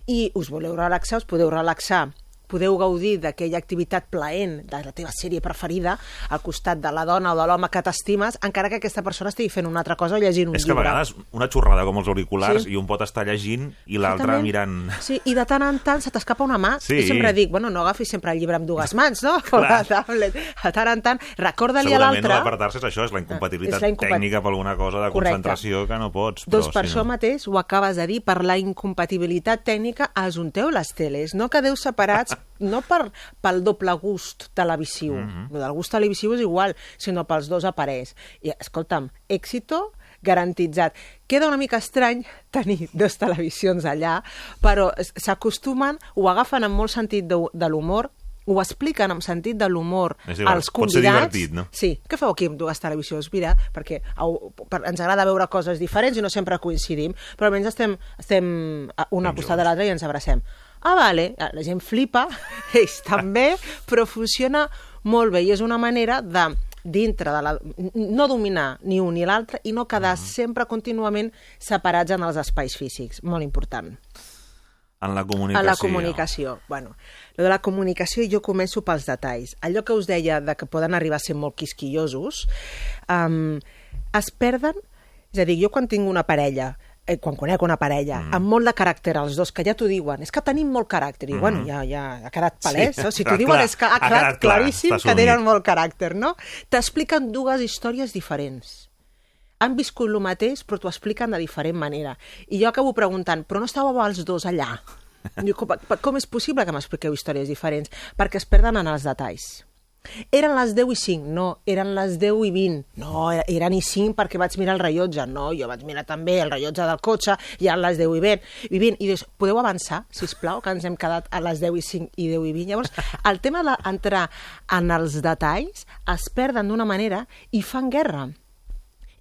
i us voleu relaxar, us podeu relaxar podeu gaudir d'aquella activitat plaent de la teva sèrie preferida al costat de la dona o de l'home que t'estimes, encara que aquesta persona estigui fent una altra cosa o llegint un És que a llibre. vegades una xorrada com els auriculars Sí. i un pot estar llegint i l'altre mirant... Sí, i de tant en tant se t'escapa una mà. Sí. Jo sempre dic, bueno, no agafis sempre el llibre amb dues mans, no? O la tablet. De tant en tant, recorda-li a Segurament l'altre... l'apartar-se és això, és la incompatibilitat És la incompat- tècnica per alguna cosa de Correcte. concentració que no pots. Doncs però per si això no... mateix ho acabes de dir, per la incompatibilitat tècnica, ajunteu les teles. No quedeu separats, no per, pel doble gust televisiu. Mm. -hmm. El gust televisiu és igual, sinó pels dos aparells. I, escolta'm, èxito garantitzat. Queda una mica estrany tenir dues televisions allà, però s'acostumen, ho agafen amb molt sentit de, de l'humor, ho expliquen amb sentit de l'humor als pot ser convidats. divertit, no? Sí, què feu aquí amb dues televisions? Mira, perquè au, per, ens agrada veure coses diferents i no sempre coincidim, però almenys estem, estem una al costat de l'altra i ens abracem. Ah, vale, la gent flipa, [laughs] ells també, però funciona molt bé i és una manera de dintre de la... no dominar ni un ni l'altre i no quedar sempre contínuament separats en els espais físics. Molt important En la comunicació. a la comunicació. Bueno, lo de la comunicació jo començo pels detalls. Allò que us deia de que poden arribar a ser molt quisquillosos, um, es perden... És a dir, jo quan tinc una parella, eh, quan conec una parella, mm. amb molt de caràcter, els dos, que ja t'ho diuen, és que tenim molt caràcter, i mm. bueno, ja, ja ha quedat palès, Sí, no? si clar, t'ho diuen clar, és que ha ha quedat, quedat clar, claríssim està que tenen molt caràcter, no? T'expliquen dues històries diferents han viscut el mateix, però t'ho expliquen de diferent manera. I jo acabo preguntant, però no estàveu els dos allà? [laughs] Com, com és possible que m'expliqueu històries diferents? Perquè es perden en els detalls. Eren les 10 i 5? No. Eren les 10 i 20? No, eren i 5 perquè vaig mirar el rellotge. No, jo vaig mirar també el rellotge del cotxe i eren les 10 i 20. I, 20. I dius, podeu avançar, si plau, que ens hem quedat a les 10 i 5 i 10 i 20? Llavors, el tema d'entrar en els detalls es perden d'una manera i fan guerra.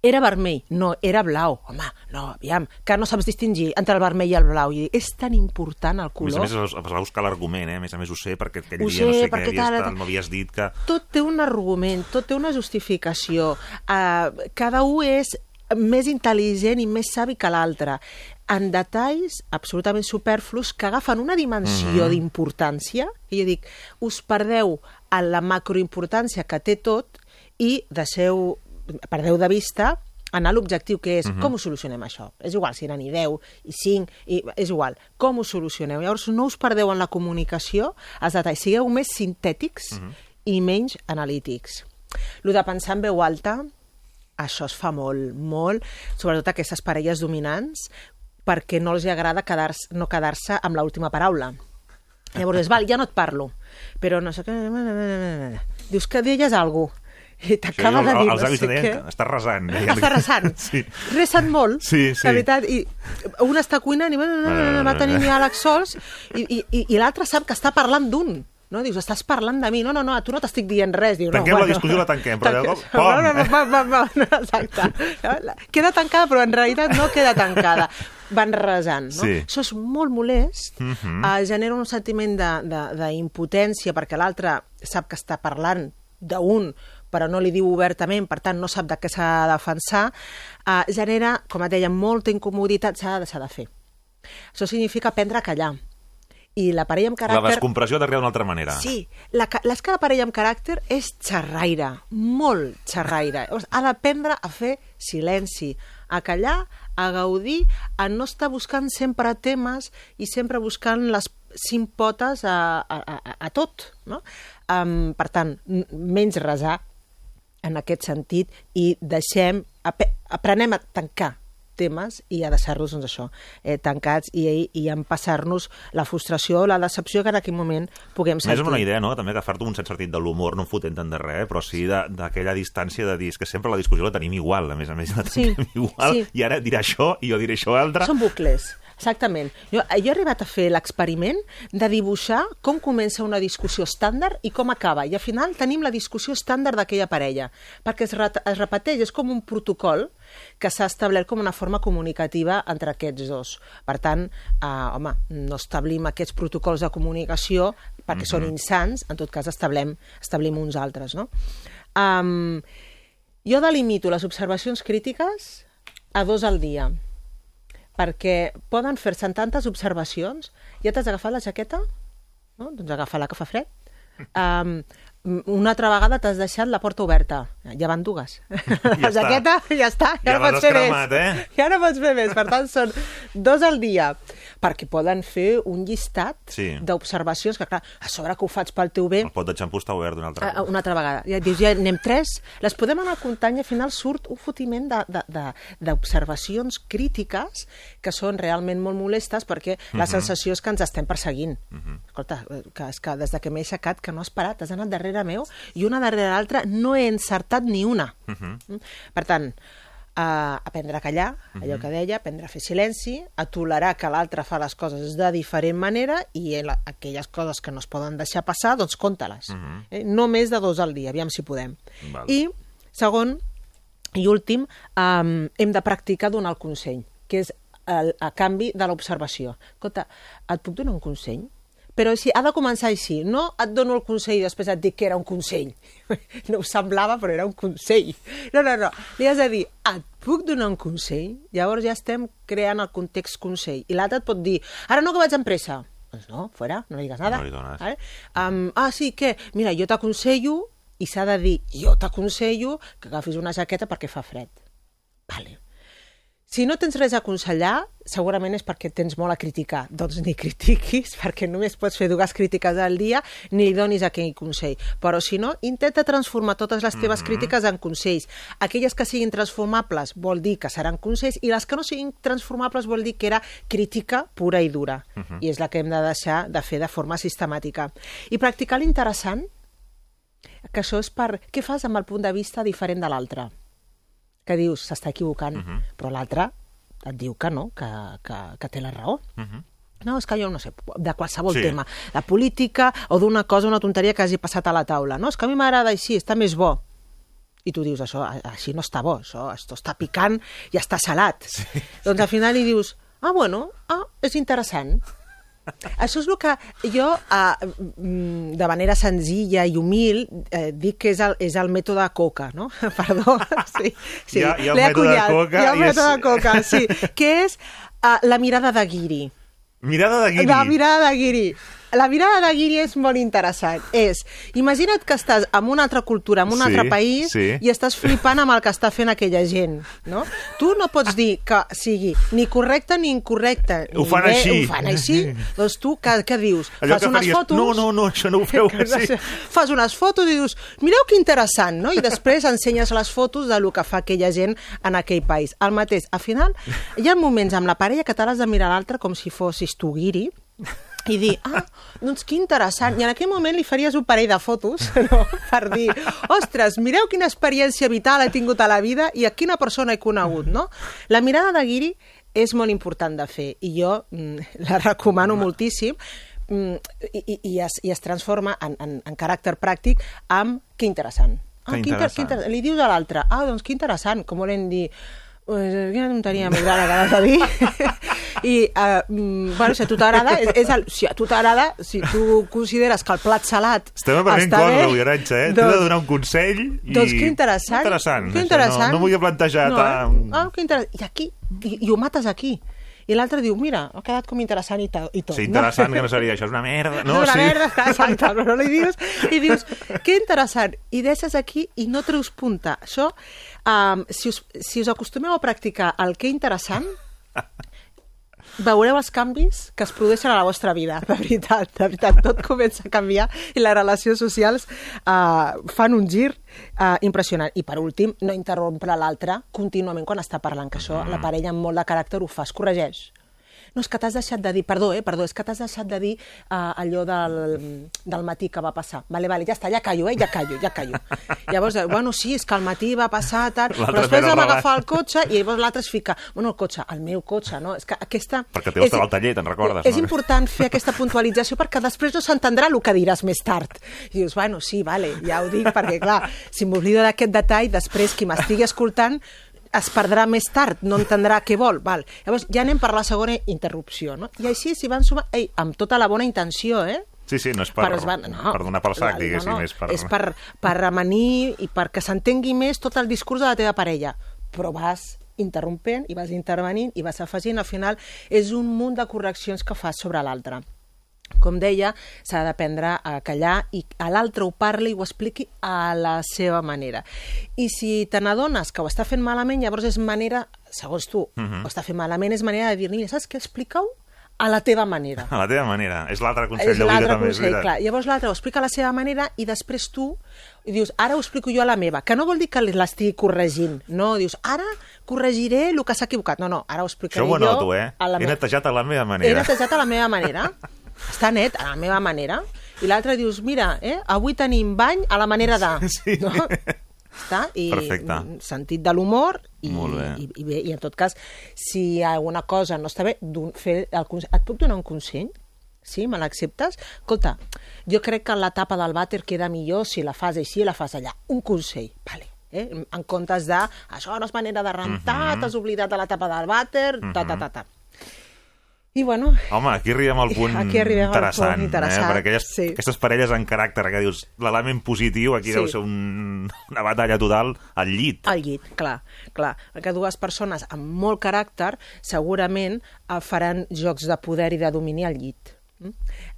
Era vermell, no, era blau. Home, no, aviam, que no saps distingir entre el vermell i el blau. I és tan important el A més color. a més, es va buscar l'argument, eh? A més a més ho sé, perquè aquell Ho dia no sé, sé què havies, tal, m'havies dit que... Tot té un argument, tot té una justificació. Uh, cada un és més intel·ligent i més savi que l'altre en detalls absolutament superflus que agafen una dimensió Mhm. d'importància i jo dic, us perdeu en la macroimportància que té tot i deixeu, perdeu de vista anar a l'objectiu que és com ho solucionem això. És igual si eren i 10 i 5, i, és igual, com ho solucioneu. Llavors no us perdeu en la comunicació els detalls, sigueu més sintètics i menys analítics. Lo de pensar en veu alta, això es fa molt, molt, sobretot aquestes parelles dominants, perquè no els agrada quedar no quedar-se amb l'última paraula. Llavors val, ja no et parlo, però no sé què... Dius que deies alguna cosa i t'acaba de dir els no avis sé deien que està resant. Està resant. [laughs] Sí. Resen molt, Sí, sí. la veritat. I un està cuinant i va, va tenir diàleg sols i, i, i, i l'altre sap que està parlant d'un. No? Dius, estàs parlant de mi. No, no, no, a tu no t'estic dient res. Diu, Tanquem no, la discussió, la tanquem, però cop, pom! No, no, no, va, va, va, no, exacte. Queda tancada, però en realitat no queda tancada. Van resant, no? Sí. Això és molt molest, uh Mhm. -huh. uh, genera un sentiment d'impotència perquè l'altre sap que està parlant d'un però no li diu obertament, per tant no sap de què s'ha de defensar, uh, genera, com et deia, molta incomoditat, s'ha de deixar de fer. Això significa aprendre a callar. I la parella amb La caràcter... descompressió ha d'arribar d'una altra manera. Sí, la, la que la parella amb caràcter és xerraire, molt xerraire. Llavors, ha d'aprendre a fer silenci, a callar, a gaudir, a no estar buscant sempre temes i sempre buscant les cinc potes a, a, a, a tot. No? Um, per tant, menys resar en aquest sentit i deixem, ap aprenem a tancar temes i a deixar-los, doncs això, eh, tancats i, i empassar-nos la frustració o la decepció que en aquell moment puguem sentir. amb una idea, no?, també agafar-te un cert sentit de l'humor, no em fotent tant de res, eh? però sí d'aquella distància de dir és que sempre la discussió la tenim igual, a més a més la Sí, tenim igual, sí. i ara dirà això i jo diré això altre. Són bucles, exactament. Jo, jo he arribat a fer l'experiment de dibuixar com comença una discussió estàndard i com acaba. I al final tenim la discussió estàndard d'aquella parella, perquè es, re es repeteix, és com un protocol que s'ha establert com una forma comunicativa entre aquests dos. Per tant, eh, home, no establim aquests protocols de comunicació perquè són insans, en tot cas establem, establim uns altres, no? Um, jo delimito les observacions crítiques a dos al dia perquè poden fer-se tantes observacions. Ja t'has agafat la jaqueta? No? Doncs agafa-la, que fa fred. [laughs] Um, una altra vegada t'has deixat la porta oberta. Ja van dues. [laughs] Ja la jaqueta ja està, ja, Ja no pots fer cremat, més. eh? Ja no pots fer més. Per tant, són dos al dia perquè poden fer un llistat Sí. d'observacions que, clar, a sobre que ho faig pel teu bé, El pot de xampú està obert una altra cop. una altra vegada. Ja dius, ja anem tres, les podem anar comptant i al final surt un fotiment d'observacions crítiques que són realment molt molestes perquè la sensació és que ens estem perseguint. Escolta, eh, que, és que des de que m'he aixecat que no has parat, has anat darrere meu i una darrere l'altra no he encertat ni una. Mm? Per tant, a aprendre a callar, allò que deia, aprendre a fer silenci, a tolerar que l'altre fa les coses de diferent manera i aquelles coses que no es poden deixar passar, doncs compta-les. eh? No més de dos al dia, aviam si podem. Val. I, segon i últim, um, hem de practicar donar el consell, que és el, a canvi de l'observació. Escolta, et puc donar un consell? Però si ha de començar així, no et dono el consell i després et dic que era un consell. [laughs] No ho semblava, però era un consell. No, no, no. Li has de dir, et puc donar un consell? Llavors ja estem creant el context consell. I l'altre et pot dir, ara no que vaig amb pressa. Doncs no, fora, no digues nada. No li dones. Vale? Um, ah, sí, què? Mira, jo t'aconsello, i s'ha de dir, jo t'aconsello que agafis una jaqueta perquè fa fred. Vale. Si no tens res a aconsellar, segurament és perquè tens molt a criticar. Doncs ni critiquis, perquè només pots fer dues crítiques al dia, ni li donis aquell consell. Però si no, intenta transformar totes les teves crítiques en consells. Aquelles que siguin transformables vol dir que seran consells, i les que no siguin transformables vol dir que era crítica pura i dura. I és la que hem de deixar de fer de forma sistemàtica. I practicar l'interessant, que això és per... Què fas amb el punt de vista diferent de l'altre? Que dius, s'està equivocant, uh -huh. però l'altre et diu que no, que, que, que té la raó. Uh -huh. No, és que jo no sé, de qualsevol Sí. tema, de política o d'una cosa, una tonteria que hagi passat a la taula. No, és que a mi m'agrada així, està més bo. I tu dius, això així no està bo, això, això està picant i està salat. Sí. Doncs al final li dius, ah, bueno, ah, és interessant. Això és el que jo, eh, mm, de manera senzilla i humil, eh, dic que és el, és el mètode Coca, no? [laughs] Perdó. Sí, sí. Hi ha- hi ha el mètode. Coca Hi ha el i és- mètode Coca, sí. [laughs] Que és eh, la mirada de Guiri. Mirada de guiri. La mirada de Guiri. La mirada de Guiri és molt interessant. És, imagina't que estàs en una altra cultura, en un Sí, altre país, sí. i estàs flipant amb el que està fent aquella gent, no? Tu no pots dir que sigui ni correcte ni incorrecte. Ho ni fan bé, així. Ho fan així. [laughs] doncs tu què, què dius? Allò Fas unes faries, fotos... no, no, no, això no ho [laughs] feu així. Fas unes fotos i dius, mireu que interessant, no? I després ensenyes les fotos de lo que fa aquella gent en aquell país. El mateix. Al final, hi ha moments amb la parella que t'has de mirar l'altre com si fossis tu guiri i dir, ah, doncs que interessant. I en aquell moment li faries un parell de fotos [laughs] no? per dir, ostres, mireu quina experiència vital he tingut a la vida i a quina persona he conegut, no? La mirada de guiri és molt important de fer i jo mm, la recomano moltíssim mm, i, i, i, es, i es transforma en, en, en caràcter pràctic amb que interessant. Que inter- interessant. inter- Li dius a l'altre, ah, doncs que interessant, com volem dir, quina tonteria més gran acabes de dir. [laughs] I, uh, bueno, si a tu t'agrada, és, és el, si a tu t'agrada, si tu consideres que el plat salat Estem aprenent coses avui, Aranxa, eh? T'he de donar un consell i... doncs que interessant. Interessant. Que això interessant. No, no m'ho havia plantejat. No, No, eh? Ah, que interessant. I aquí, i, i ho mates aquí. I l'altre diu, mira, ha quedat com interessant i, ta, i tot. Sí, interessant, que no seria, això és una merda. [laughs] No, és una sí. merda, exacte, però no li dius, i dius, que interessant, i deixes aquí i no treus punta. Això, um, si, us, si us acostumeu a practicar el que interessant, [laughs] veureu els canvis que es produeixen a la vostra vida, de veritat, de veritat, tot comença a canviar i les relacions socials uh, fan un gir uh, impressionant. I per últim, no interrompre l'altre contínuament quan està parlant, que això la parella amb molt de caràcter ho fa, es corregeix. No, és que t'has deixat de dir, perdó, eh, perdó, és que t'has deixat de dir uh, allò del, del matí que va passar. Vale, vale, ja està, ja callo, eh, ja callo, ja callo. Llavors, eh, bueno, sí, és que al matí va passar, tal, però després vam agafar el cotxe i llavors l'altre es fica, bueno, el cotxe, el meu cotxe, no? És que aquesta... Perquè teu estava al taller, te'n recordes, És no? important fer aquesta puntualització perquè després no s'entendrà el que diràs més tard. I dius, bueno, sí, vale, ja ho dic, perquè clar, si m'oblido d'aquest detall, després qui m'estigui escoltant es perdrà més tard, no entendrà què vol. Val. Llavors ja anem per la segona interrupció. No? I així s'hi van sumar, ei, amb tota la bona intenció, eh? Sí, sí, no és per, es van- no, per donar pel sac, no, diguéssim. no, és per... és per, per amanir i perquè s'entengui més tot el discurs de la teva parella. Però vas interrompent, i vas intervenint, i vas afegint. Al final és un munt de correccions que fas sobre l'altre. Com deia, s'ha d'aprendre a callar i a l'altre ho parli i ho expliqui a la seva manera. I si te n'adones que ho està fent malament, llavors és manera, segons tu, uh -huh. ho està fent malament, és manera de dir-li, saps què, explica-ho a la teva manera. A la teva manera. És l'altre consell És de vida també, és consell, veritat. clar. Llavors l'altre ho explica a la seva manera i després tu dius, ara ho explico jo a la meva, que no vol dir que l'estigui corregint, no, dius, ara corregiré el que s'ha equivocat. No, no, ara ho explicaré Això ho jo anoto, eh? a la He meva... netejat a la meva He manera. netejat a la meva manera. [laughs] Està net, a la meva manera. I l'altre dius, mira, eh, avui tenim bany a la manera de... [laughs] Sí. No? Està? I Perfecte. mm, sentit de l'humor i, i, i, bé, i en tot cas, si alguna cosa no està bé, fer el, conse- et puc donar un consell? Sí, me l'acceptes? Escolta, jo crec que la tapa del vàter queda millor si la fas així i la fas allà. Un consell, vale. Eh? En comptes de, això no és manera de rentar, Mhm. t'has oblidat de la tapa del vàter, ta, ta, ta, ta. I bueno, Home, aquí arribem al [laughs] punt Aquí arribem al interessant, punt interessant, Eh? perquè aquelles, sí. aquestes parelles en caràcter que dius l'element positiu, aquí Sí. deu ser un, una batalla total al llit. Al llit, clar, clar. Perquè dues persones amb molt caràcter segurament eh, faran jocs de poder i de domini al llit.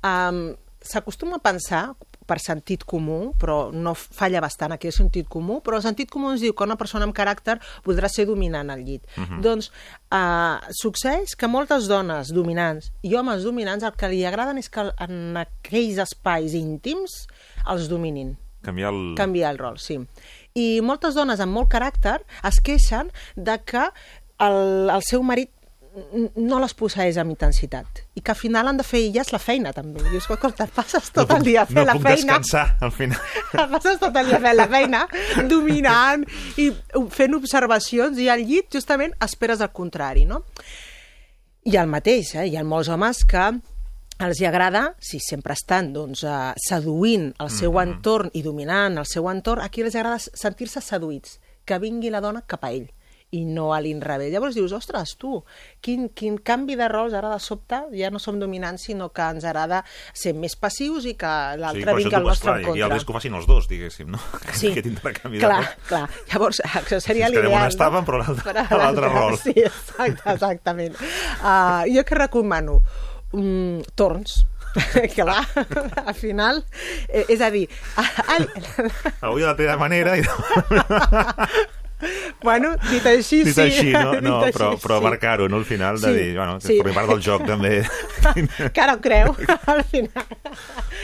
Um, S'acostuma a pensar per sentit comú, però no falla bastant aquí el sentit comú, però el sentit comú ens diu que una persona amb caràcter podrà ser dominant al llit. Uh -huh. Doncs uh, succeeix que moltes dones dominants i homes dominants el que li agraden és que en aquells espais íntims els dominin Canviar el... canviar el rol, sí. I moltes dones amb molt caràcter es queixen de que el, el seu marit no les posseeix amb intensitat i que al final han de fer elles la feina també. Dius, escolta, et passes tot el dia fent no la puc feina descansar, al final. [laughs] et passes tot el dia fent la feina, dominant i fent observacions i al llit justament esperes el contrari, no? I el mateix, eh? hi ha molts homes que els hi agrada, si sempre estan doncs, eh, seduint el seu Mm-hmm. entorn i dominant el seu entorn, aquí els agrada sentir-se seduïts, que vingui la dona cap a ell i no a l'inrevés. Llavors dius, ostres, tu, quin, quin canvi de rols ara de sobte, ja no som dominants, sinó que ens agrada ser més passius i que l'altre però vingui al nostre esclar, en Hi ha el contra. risc que ho facin els dos, diguéssim, no? [laughs] Sí, Aquest intercanvi de clar, rols. clar. Llavors, [laughs] això seria Ens quedem l'ideal, on estàvem, però l'altre- a a rol. [laughs] Sí, exacte, exactament. Uh, jo que recomano? Mm, torns. clar, al final, eh, és a dir, al, Avui a la teva manera i... bueno, dit així, Dit sí. així, no? [laughs] dit no així, però, però sí. marcar-ho, no? Al final, de Sí, dir, bueno, sí. formi part del joc, també. [laughs] que ho creu, [laughs] al final.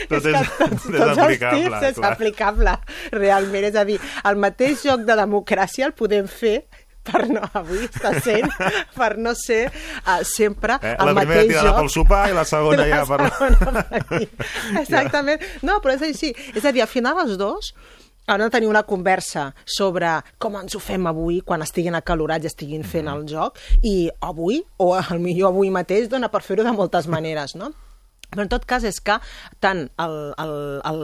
Tot és- tots, tot és tots els tips és clar. aplicable, realment. És a dir, el mateix joc de democràcia el podem fer per no, avui està sent, per no ser uh, sempre Eh? el La primera mateix tirada joc. pel sopar i la segona ja per... segona per aquí. Exactament. No, però és així. És a dir, al final els dos han de tenir una conversa sobre com ens ho fem avui, quan estiguin acalorats i estiguin fent Mhm. el joc, i avui, o al millor avui mateix, dona per fer-ho de moltes maneres, no? Però en tot cas és que tant el, el, el,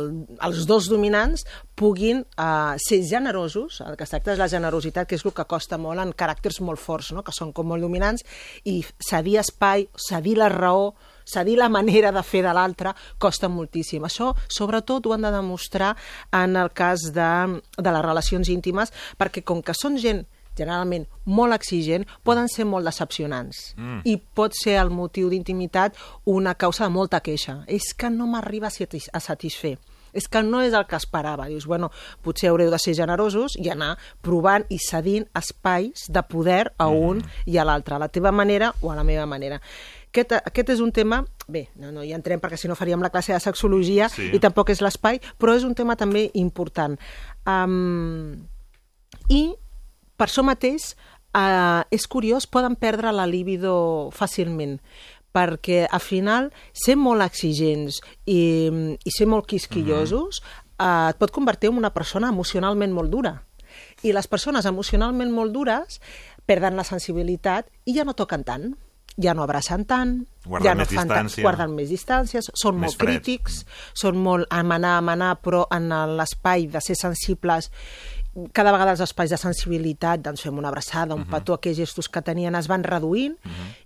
els dos dominants puguin uh, ser generosos, el que es tracta és la generositat, que és el que costa molt en caràcters molt forts, no? que són com molt dominants, i cedir espai, cedir la raó, cedir la manera de fer de l'altre, costa moltíssim. Això, sobretot, ho han de demostrar en el cas de, de les relacions íntimes, perquè com que són gent generalment molt exigent, poden ser molt decepcionants. Mm. I pot ser el motiu d'intimitat una causa de molta queixa. És que no m'arriba a satis- a satisfer és que no és el que esperava. Dius, bueno, potser haureu de ser generosos i anar provant i cedint espais de poder a un mm. i a l'altre, a la teva manera o a la meva manera. Aquest, aquest és un tema... Bé, no, no hi entrem perquè si no faríem la classe de sexologia Sí. i tampoc és l'espai, però és un tema també important. Um, I per això mateix eh, és curiós, poden perdre la libido fàcilment perquè al final ser molt exigents i, i ser molt quisquillosos eh, et pot convertir en una persona emocionalment molt dura. I les persones emocionalment molt dures perden la sensibilitat i ja no toquen tant, ja no abracen tant, Guarden ja no fan tant, guarden més distàncies, són Més molt freds. crítics, són molt amenar, amenar, però en l'espai de ser sensibles cada vegada els espais de sensibilitat, doncs fem una abraçada, un Mhm. petó, aquells gestos que tenien es van reduint,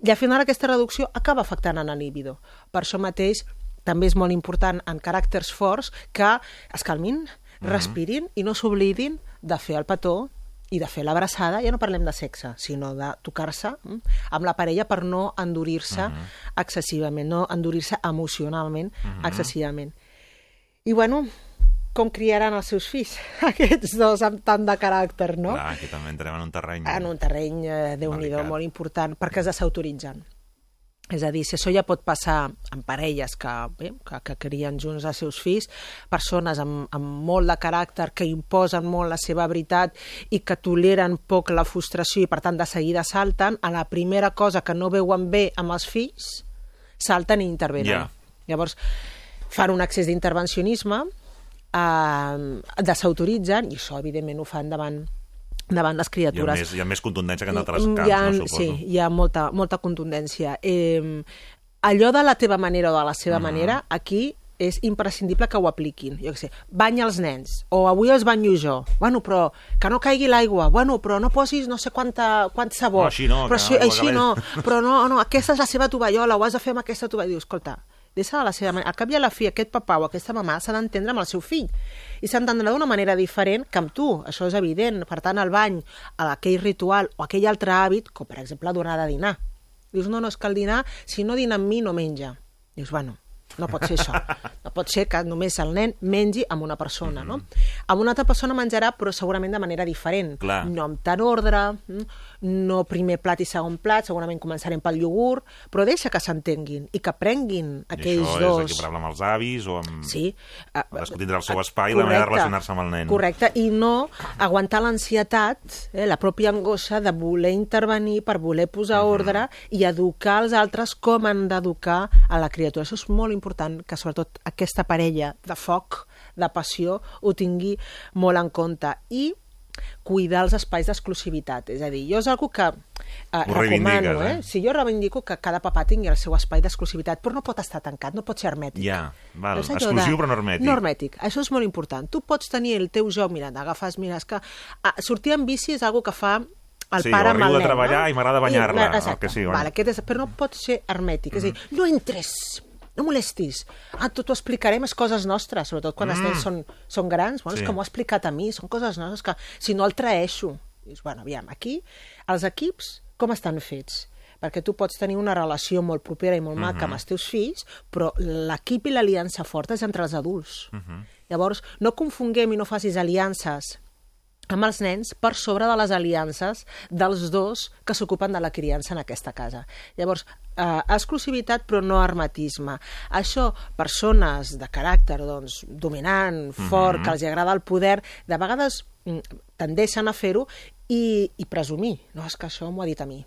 i al final aquesta reducció acaba afectant en el líbido. Per això mateix també és molt important en caràcters forts que es calmin, Mhm. respirin i no s'oblidin de fer el petó I de fer l'abraçada, ja no parlem de sexe, sinó de tocar-se mm, amb la parella per no endurir-se uh -huh. excessivament, no endurir-se emocionalment uh -huh. excessivament. I bueno, com criaran els seus fills, [laughs] aquests dos amb tant de caràcter, no? Clar, aquí també entrem en un terreny... En un terreny, eh, déu nhi molt important, perquè es desautoritzen. És a dir, si això ja pot passar en parelles que, bé, que, que crien junts els seus fills, persones amb, amb molt de caràcter, que imposen molt la seva veritat i que toleren poc la frustració i, per tant, de seguida salten, a la primera cosa que no veuen bé amb els fills, salten i intervenen. Ja. Llavors, fan un excés d'intervencionisme, eh, desautoritzen, i això, evidentment, ho fan davant davant les Hi ha, criatures. més, hi ha més contundència que en altres Mm, camps, hi ha, no, suposo. Sí, hi ha molta, molta contundència. Eh, allò de la teva manera o de la seva Mhm. manera, aquí és imprescindible que ho apliquin. Jo què sé, banya els nens, o avui els banyo jo. Bueno, però que no caigui l'aigua. Bueno, però no posis no sé quanta, quant sabó. No, així no, però així, així no. Però no, no, aquesta és la seva tovallola, ho has de fer amb aquesta tovallola. Dius, escolta, deixa de la seva manera. Al cap i a la fi, aquest papà o aquesta mamà s'ha d'entendre amb el seu fill i s'entendrà d'una manera diferent que amb tu, això és evident. Per tant, el bany, aquell ritual o aquell altre hàbit, com per exemple donar de dinar. Dius, no, no, és que el dinar, si no dina amb mi, no menja. Dius, bueno, no pot ser això. [laughs] No pot ser que només el nen mengi amb una persona, no? Amb una altra persona menjarà, però segurament de manera diferent. Clar. No amb tant ordre, mm, no primer plat i segon plat, segurament començarem pel iogurt, però deixa que s'entenguin i que prenguin I aquells això dos... és equiparable amb els avis o amb... Sí. Cadascú tindrà el seu espai i la manera de relacionar-se amb el nen. Correcte, i no aguantar l'ansietat, eh, la pròpia angoixa de voler intervenir per voler posar ordre i educar els altres com han d'educar a la criatura. Això és molt important, que sobretot aquesta parella de foc, de passió, ho tingui molt en compte. I cuidar els espais d'exclusivitat. És a dir, jo és algo que eh, recomano, eh? eh? Si jo reivindico que cada papà tingui el seu espai d'exclusivitat, però no pot estar tancat, no pot ser hermètic. Ja, val. Allò Exclusiu però no hermètic. No hermètic. Això és molt important. Tu pots tenir el teu joc, mira, agafes, mira, és que ah, sortir amb bici és algo que fa el Sí, pare amb el arribo de nen, treballar no? i m'agrada banyar-la, exacte. que bueno. Vale, aquest és, però no pot ser hermètic. És a dir, no entres, no molestis. Ah, tu t'ho explicarem, és coses nostres, sobretot quan els nens són, són grans. Bueno, Sí. És que m'ho ha explicat a mi, són coses nostres que si no el traeixo. Dius, bueno, aviam, aquí els equips com estan fets? perquè tu pots tenir una relació molt propera i molt maca amb els teus fills, però l'equip i l'aliança forta és entre els adults. Llavors, no confonguem i no facis aliances amb els nens per sobre de les aliances dels dos que s'ocupen de la criança en aquesta casa. Llavors, eh, exclusivitat però no hermetisme. Això, persones de caràcter doncs, dominant, fort, que els agrada el poder, de vegades mm, tendeixen a fer-ho i, i presumir. No, és que això m'ho ha dit a mi.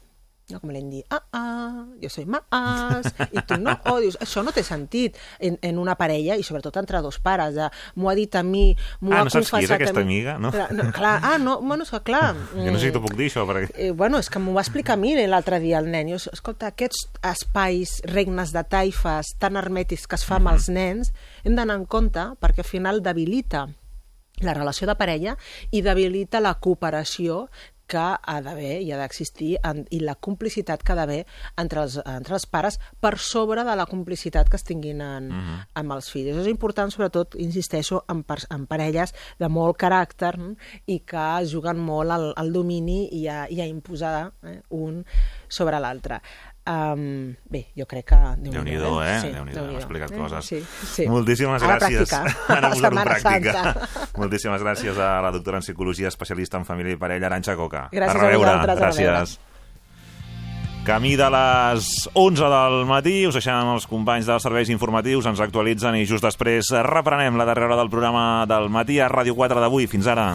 No, com l'hem dit, ah, ah, jo soy más, i tu no, oh, dius, això no té sentit en, en una parella, i sobretot entre dos pares, de, m'ho ha dit a mi, m'ho Ah, ha no saps qui és confessat a aquesta mi. amiga, no? Clar, no, clar, ah, no, bueno, és que clar... Jo no sé si t'ho puc dir, això, perquè... Eh, bueno, és que m'ho va explicar a mi l'altre dia el nen. Jo, escolta, aquests espais, regnes de taifes tan hermètics que es fa amb els nens, hem d'anar en compte perquè al final debilita la relació de parella i debilita la cooperació que ha d'haver i ha d'existir i la complicitat que ha d'haver entre, els, entre els pares per sobre de la complicitat que es tinguin en, amb els fills. Això és important, sobretot, insisteixo, en, par en parelles de molt caràcter mm, i que juguen molt al, al domini i a, i a imposar eh, un sobre l'altre. Um, bé, jo crec que... Déu-n'hi-do, eh? Sí, Déu-n'hi-do, hem Déu-n'hi-do. explicat Eh, coses. Sí, sí. Moltíssimes Ara gràcies. Ara posar-ho en Setmana pràctica. Santa. [laughs] Moltíssimes gràcies a la doctora en psicologia, especialista en família i parella, Aranxa Coca. Gràcies a reveure. vosaltres, a reveure. Gràcies. Camí de les 11 del matí, us deixem amb els companys dels serveis informatius, ens actualitzen i just després reprenem la darrera hora del programa del matí a Ràdio 4 d'avui. Fins ara.